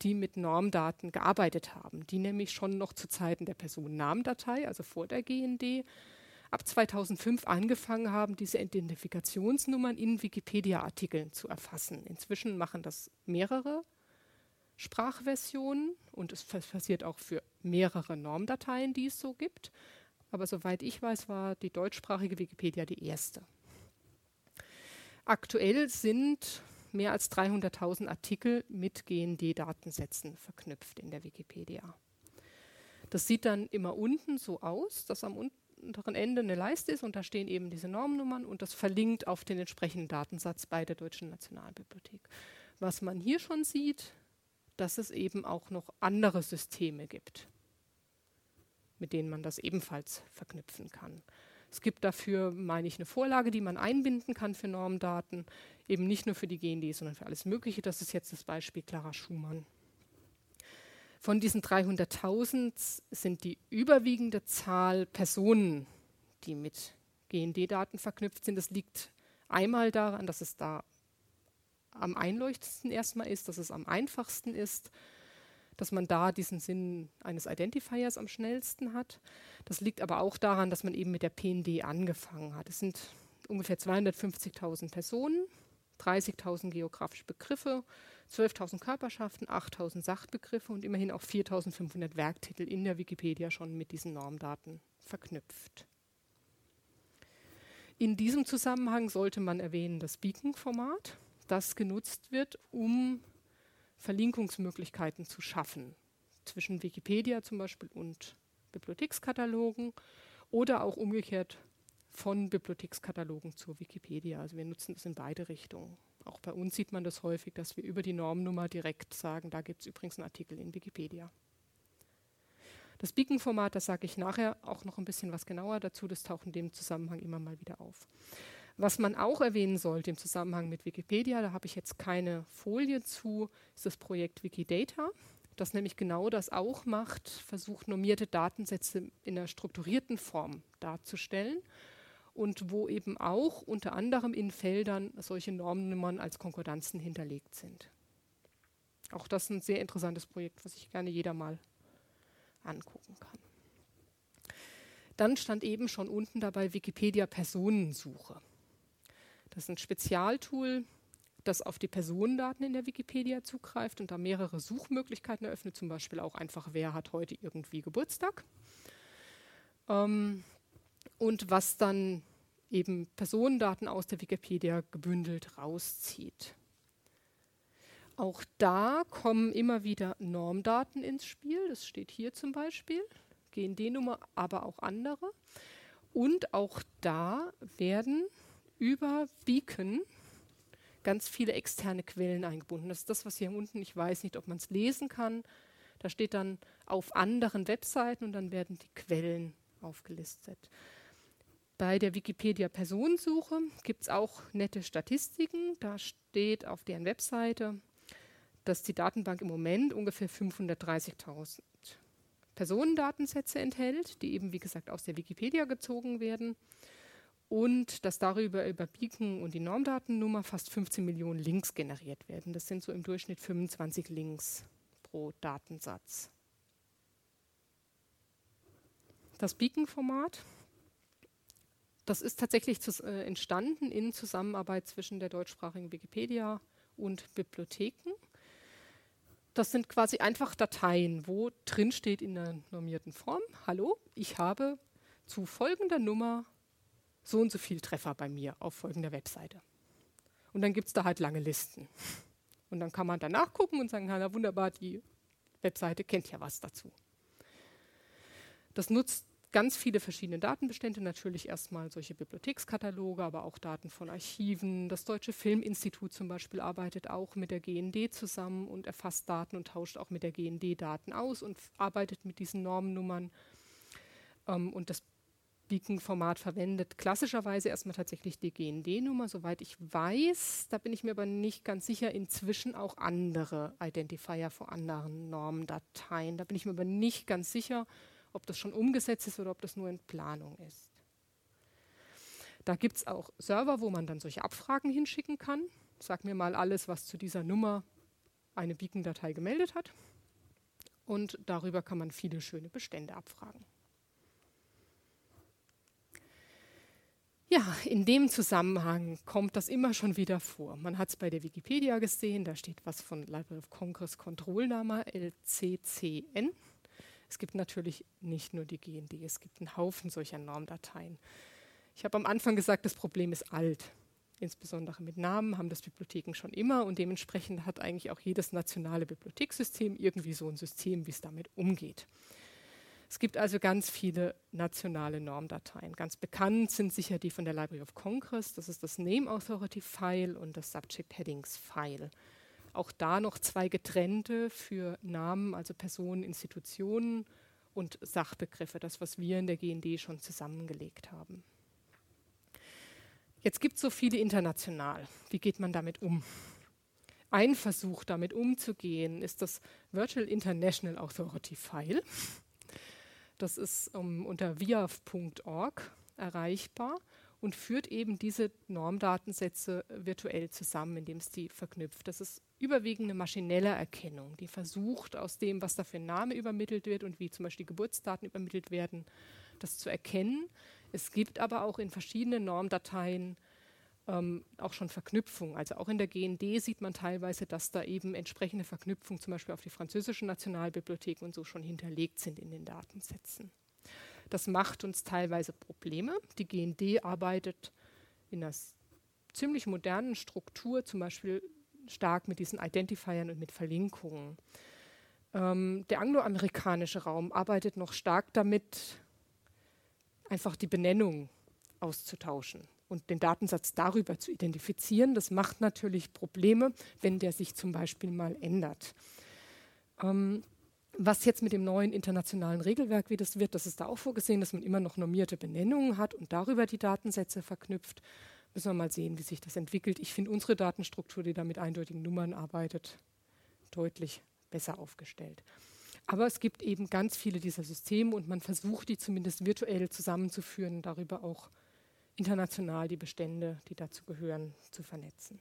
die mit Normdaten gearbeitet haben, die nämlich schon noch zu Zeiten der Personennamendatei, also vor der GND, ab 2005 angefangen haben, diese Identifikationsnummern in Wikipedia-Artikeln zu erfassen. Inzwischen machen das mehrere Sprachversionen und es passiert auch für mehrere Normdateien, die es so gibt. Aber soweit ich weiß, war die deutschsprachige Wikipedia die erste. Aktuell sind mehr als 300.000 Artikel mit GND-Datensätzen verknüpft in der Wikipedia. Das sieht dann immer unten so aus, dass am unteren Ende eine Leiste ist und da stehen eben diese Normnummern und das verlinkt auf den entsprechenden Datensatz bei der Deutschen Nationalbibliothek. Was man hier schon sieht, dass es eben auch noch andere Systeme gibt, mit denen man das ebenfalls verknüpfen kann. Es gibt dafür, meine ich, eine Vorlage, die man einbinden kann für Normdaten, eben nicht nur für die GND, sondern für alles Mögliche. Das ist jetzt das Beispiel Clara Schumann. Von diesen 300.000 sind die überwiegende Zahl Personen, die mit GND-Daten verknüpft sind. Das liegt einmal daran, dass es da am einleuchtendsten erstmal ist, dass es am einfachsten ist dass man da diesen Sinn eines Identifiers am schnellsten hat. Das liegt aber auch daran, dass man eben mit der PND angefangen hat. Es sind ungefähr 250.000 Personen, 30.000 geografische Begriffe, 12.000 Körperschaften, 8.000 Sachbegriffe und immerhin auch 4.500 Werktitel in der Wikipedia schon mit diesen Normdaten verknüpft. In diesem Zusammenhang sollte man erwähnen das Beacon-Format, das genutzt wird, um Verlinkungsmöglichkeiten zu schaffen zwischen Wikipedia zum Beispiel und Bibliothekskatalogen oder auch umgekehrt von Bibliothekskatalogen zur Wikipedia. Also wir nutzen das in beide Richtungen. Auch bei uns sieht man das häufig, dass wir über die Normnummer direkt sagen, da gibt es übrigens einen Artikel in Wikipedia. Das Beacon-Format, das sage ich nachher auch noch ein bisschen was genauer dazu, das taucht in dem Zusammenhang immer mal wieder auf. Was man auch erwähnen sollte im Zusammenhang mit Wikipedia, da habe ich jetzt keine Folie zu, ist das Projekt Wikidata, das nämlich genau das auch macht, versucht normierte Datensätze in einer strukturierten Form darzustellen und wo eben auch unter anderem in Feldern solche Normnummern als Konkordanzen hinterlegt sind. Auch das ist ein sehr interessantes Projekt, was ich gerne jeder mal angucken kann. Dann stand eben schon unten dabei Wikipedia Personensuche. Das ist ein Spezialtool, das auf die Personendaten in der Wikipedia zugreift und da mehrere Suchmöglichkeiten eröffnet, zum Beispiel auch einfach, wer hat heute irgendwie Geburtstag. Ähm, und was dann eben Personendaten aus der Wikipedia gebündelt rauszieht. Auch da kommen immer wieder Normdaten ins Spiel. Das steht hier zum Beispiel. GND-Nummer, aber auch andere. Und auch da werden über Beacon ganz viele externe Quellen eingebunden. Das ist das, was hier unten, ich weiß nicht, ob man es lesen kann. Da steht dann auf anderen Webseiten und dann werden die Quellen aufgelistet. Bei der Wikipedia Personensuche gibt es auch nette Statistiken. Da steht auf deren Webseite, dass die Datenbank im Moment ungefähr 530.000 Personendatensätze enthält, die eben, wie gesagt, aus der Wikipedia gezogen werden und dass darüber über Beacon und die Normdatennummer fast 15 Millionen Links generiert werden. Das sind so im Durchschnitt 25 Links pro Datensatz. Das Beacon-Format, das ist tatsächlich zu, äh, entstanden in Zusammenarbeit zwischen der deutschsprachigen Wikipedia und Bibliotheken. Das sind quasi einfach Dateien, wo drin steht in der normierten Form, hallo, ich habe zu folgender Nummer so und so viel Treffer bei mir auf folgender Webseite. Und dann gibt es da halt lange Listen. Und dann kann man da nachgucken und sagen, na wunderbar, die Webseite kennt ja was dazu. Das nutzt ganz viele verschiedene Datenbestände, natürlich erstmal solche Bibliothekskataloge, aber auch Daten von Archiven. Das Deutsche Filminstitut zum Beispiel arbeitet auch mit der GND zusammen und erfasst Daten und tauscht auch mit der GND Daten aus und arbeitet mit diesen Normennummern. Ähm, und das Beacon-Format verwendet klassischerweise erstmal tatsächlich die GND-Nummer, soweit ich weiß. Da bin ich mir aber nicht ganz sicher. Inzwischen auch andere Identifier vor anderen Normendateien. Da bin ich mir aber nicht ganz sicher, ob das schon umgesetzt ist oder ob das nur in Planung ist. Da gibt es auch Server, wo man dann solche Abfragen hinschicken kann. Sag mir mal alles, was zu dieser Nummer eine Beacon-Datei gemeldet hat. Und darüber kann man viele schöne Bestände abfragen. Ja, in dem Zusammenhang kommt das immer schon wieder vor. Man hat es bei der Wikipedia gesehen, da steht was von Library of Congress Kontrollname LCCN. Es gibt natürlich nicht nur die GND, es gibt einen Haufen solcher Normdateien. Ich habe am Anfang gesagt, das Problem ist alt. Insbesondere mit Namen haben das Bibliotheken schon immer und dementsprechend hat eigentlich auch jedes nationale Bibliothekssystem irgendwie so ein System, wie es damit umgeht. Es gibt also ganz viele nationale Normdateien. Ganz bekannt sind sicher die von der Library of Congress. Das ist das Name Authority File und das Subject Headings File. Auch da noch zwei getrennte für Namen, also Personen, Institutionen und Sachbegriffe, das, was wir in der GND schon zusammengelegt haben. Jetzt gibt es so viele international. Wie geht man damit um? Ein Versuch, damit umzugehen, ist das Virtual International Authority File. Das ist um, unter viav.org erreichbar und führt eben diese Normdatensätze virtuell zusammen, indem es die verknüpft. Das ist überwiegend eine maschinelle Erkennung, die versucht, aus dem, was da für ein Name übermittelt wird und wie zum Beispiel Geburtsdaten übermittelt werden, das zu erkennen. Es gibt aber auch in verschiedenen Normdateien ähm, auch schon Verknüpfungen. Also auch in der GND sieht man teilweise, dass da eben entsprechende Verknüpfungen zum Beispiel auf die französische Nationalbibliothek und so schon hinterlegt sind in den Datensätzen. Das macht uns teilweise Probleme. Die GND arbeitet in einer ziemlich modernen Struktur, zum Beispiel stark mit diesen Identifiern und mit Verlinkungen. Ähm, der angloamerikanische Raum arbeitet noch stark damit, einfach die Benennung auszutauschen und den Datensatz darüber zu identifizieren. Das macht natürlich Probleme, wenn der sich zum Beispiel mal ändert. Ähm, was jetzt mit dem neuen internationalen Regelwerk, wie das wird, das ist da auch vorgesehen, dass man immer noch normierte Benennungen hat und darüber die Datensätze verknüpft. Müssen wir mal sehen, wie sich das entwickelt. Ich finde unsere Datenstruktur, die da mit eindeutigen Nummern arbeitet, deutlich besser aufgestellt. Aber es gibt eben ganz viele dieser Systeme und man versucht, die zumindest virtuell zusammenzuführen, darüber auch international die Bestände, die dazu gehören, zu vernetzen.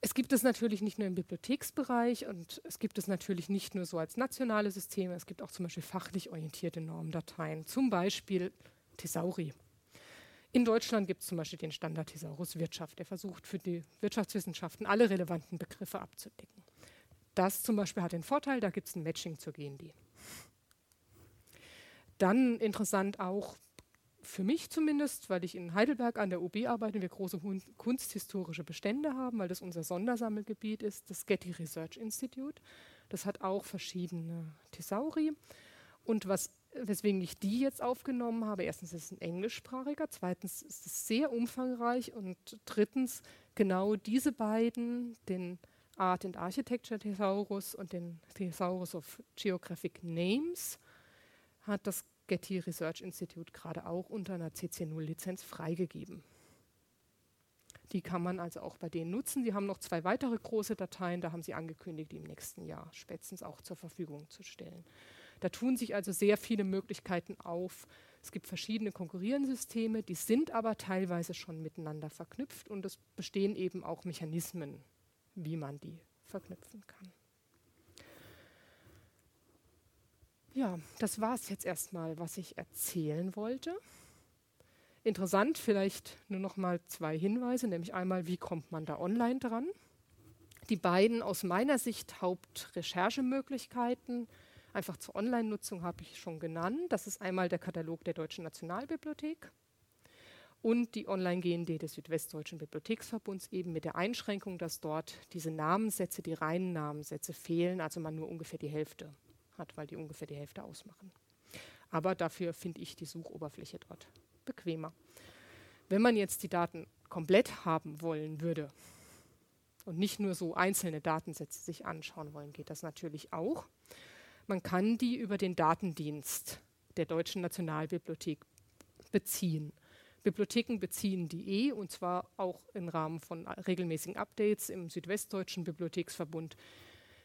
Es gibt es natürlich nicht nur im Bibliotheksbereich und es gibt es natürlich nicht nur so als nationale Systeme, es gibt auch zum Beispiel fachlich orientierte Normdateien, zum Beispiel Thesauri. In Deutschland gibt es zum Beispiel den Standard Thesaurus Wirtschaft, der versucht für die Wirtschaftswissenschaften alle relevanten Begriffe abzudecken. Das zum Beispiel hat den Vorteil, da gibt es ein Matching zur GND. Dann interessant auch für mich zumindest, weil ich in Heidelberg an der UB arbeite, wir große kunsthistorische Bestände haben, weil das unser Sondersammelgebiet ist, das Getty Research Institute. Das hat auch verschiedene Thesauri. Und was, weswegen ich die jetzt aufgenommen habe, erstens ist es ein englischsprachiger, zweitens ist es sehr umfangreich und drittens genau diese beiden, den Art and Architecture Thesaurus und den Thesaurus of Geographic Names, hat das Getty Research Institute gerade auch unter einer CC0-Lizenz freigegeben. Die kann man also auch bei denen nutzen. Sie haben noch zwei weitere große Dateien, da haben sie angekündigt, die im nächsten Jahr spätestens auch zur Verfügung zu stellen. Da tun sich also sehr viele Möglichkeiten auf, Es gibt verschiedene konkurrierende Systeme, die sind aber teilweise schon miteinander verknüpft und es bestehen eben auch Mechanismen, wie man die verknüpfen kann. Ja, das war es jetzt erstmal, was ich erzählen wollte. Interessant vielleicht nur noch mal zwei Hinweise, nämlich einmal, wie kommt man da online dran? Die beiden aus meiner Sicht Hauptrecherchemöglichkeiten, einfach zur Online-Nutzung habe ich schon genannt. Das ist einmal der Katalog der Deutschen Nationalbibliothek und die Online-GND des Südwestdeutschen Bibliotheksverbunds, eben mit der Einschränkung, dass dort diese Namenssätze, die reinen Namenssätze fehlen, also man nur ungefähr die Hälfte hat, weil die ungefähr die Hälfte ausmachen. Aber dafür finde ich die Suchoberfläche dort bequemer. Wenn man jetzt die Daten komplett haben wollen würde und nicht nur so einzelne Datensätze sich anschauen wollen, geht das natürlich auch. Man kann die über den Datendienst der Deutschen Nationalbibliothek beziehen. Bibliotheken beziehen die eh und zwar auch im Rahmen von regelmäßigen Updates im Südwestdeutschen Bibliotheksverbund.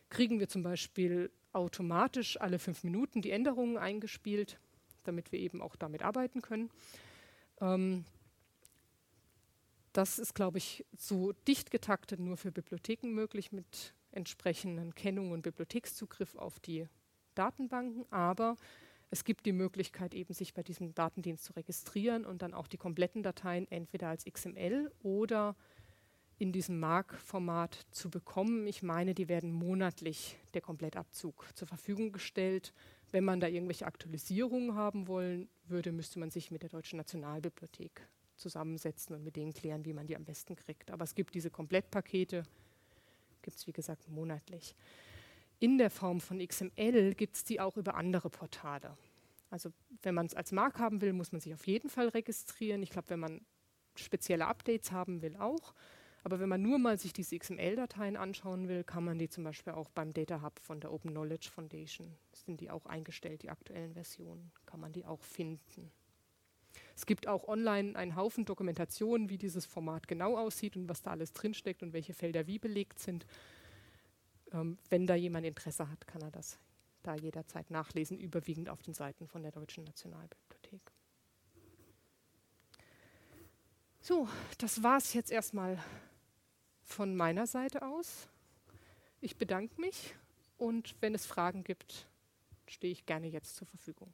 Kriegen wir zum Beispiel automatisch alle fünf Minuten die Änderungen eingespielt, damit wir eben auch damit arbeiten können. Ähm, das ist, glaube ich, so dicht getaktet nur für Bibliotheken möglich mit entsprechenden Kennungen und Bibliothekszugriff auf die Datenbanken, aber es gibt die Möglichkeit, eben sich bei diesem Datendienst zu registrieren und dann auch die kompletten Dateien entweder als XML oder in diesem MARC-Format zu bekommen. Ich meine, die werden monatlich der Komplettabzug zur Verfügung gestellt. Wenn man da irgendwelche Aktualisierungen haben wollen würde, müsste man sich mit der Deutschen Nationalbibliothek zusammensetzen und mit denen klären, wie man die am besten kriegt. Aber es gibt diese Komplettpakete, gibt es wie gesagt monatlich. In der Form von XML gibt es die auch über andere Portale. Also wenn man es als Mark haben will, muss man sich auf jeden Fall registrieren. Ich glaube, wenn man spezielle Updates haben will, auch. Aber wenn man nur mal sich diese XML-Dateien anschauen will, kann man die zum Beispiel auch beim Data Hub von der Open Knowledge Foundation, sind die auch eingestellt, die aktuellen Versionen, kann man die auch finden. Es gibt auch online einen Haufen Dokumentationen, wie dieses Format genau aussieht und was da alles drinsteckt und welche Felder wie belegt sind. Ähm, wenn da jemand Interesse hat, kann er das da jederzeit nachlesen, überwiegend auf den Seiten von der Deutschen Nationalbibliothek. So, das war es jetzt erstmal von meiner Seite aus. Ich bedanke mich und wenn es Fragen gibt, stehe ich gerne jetzt zur Verfügung.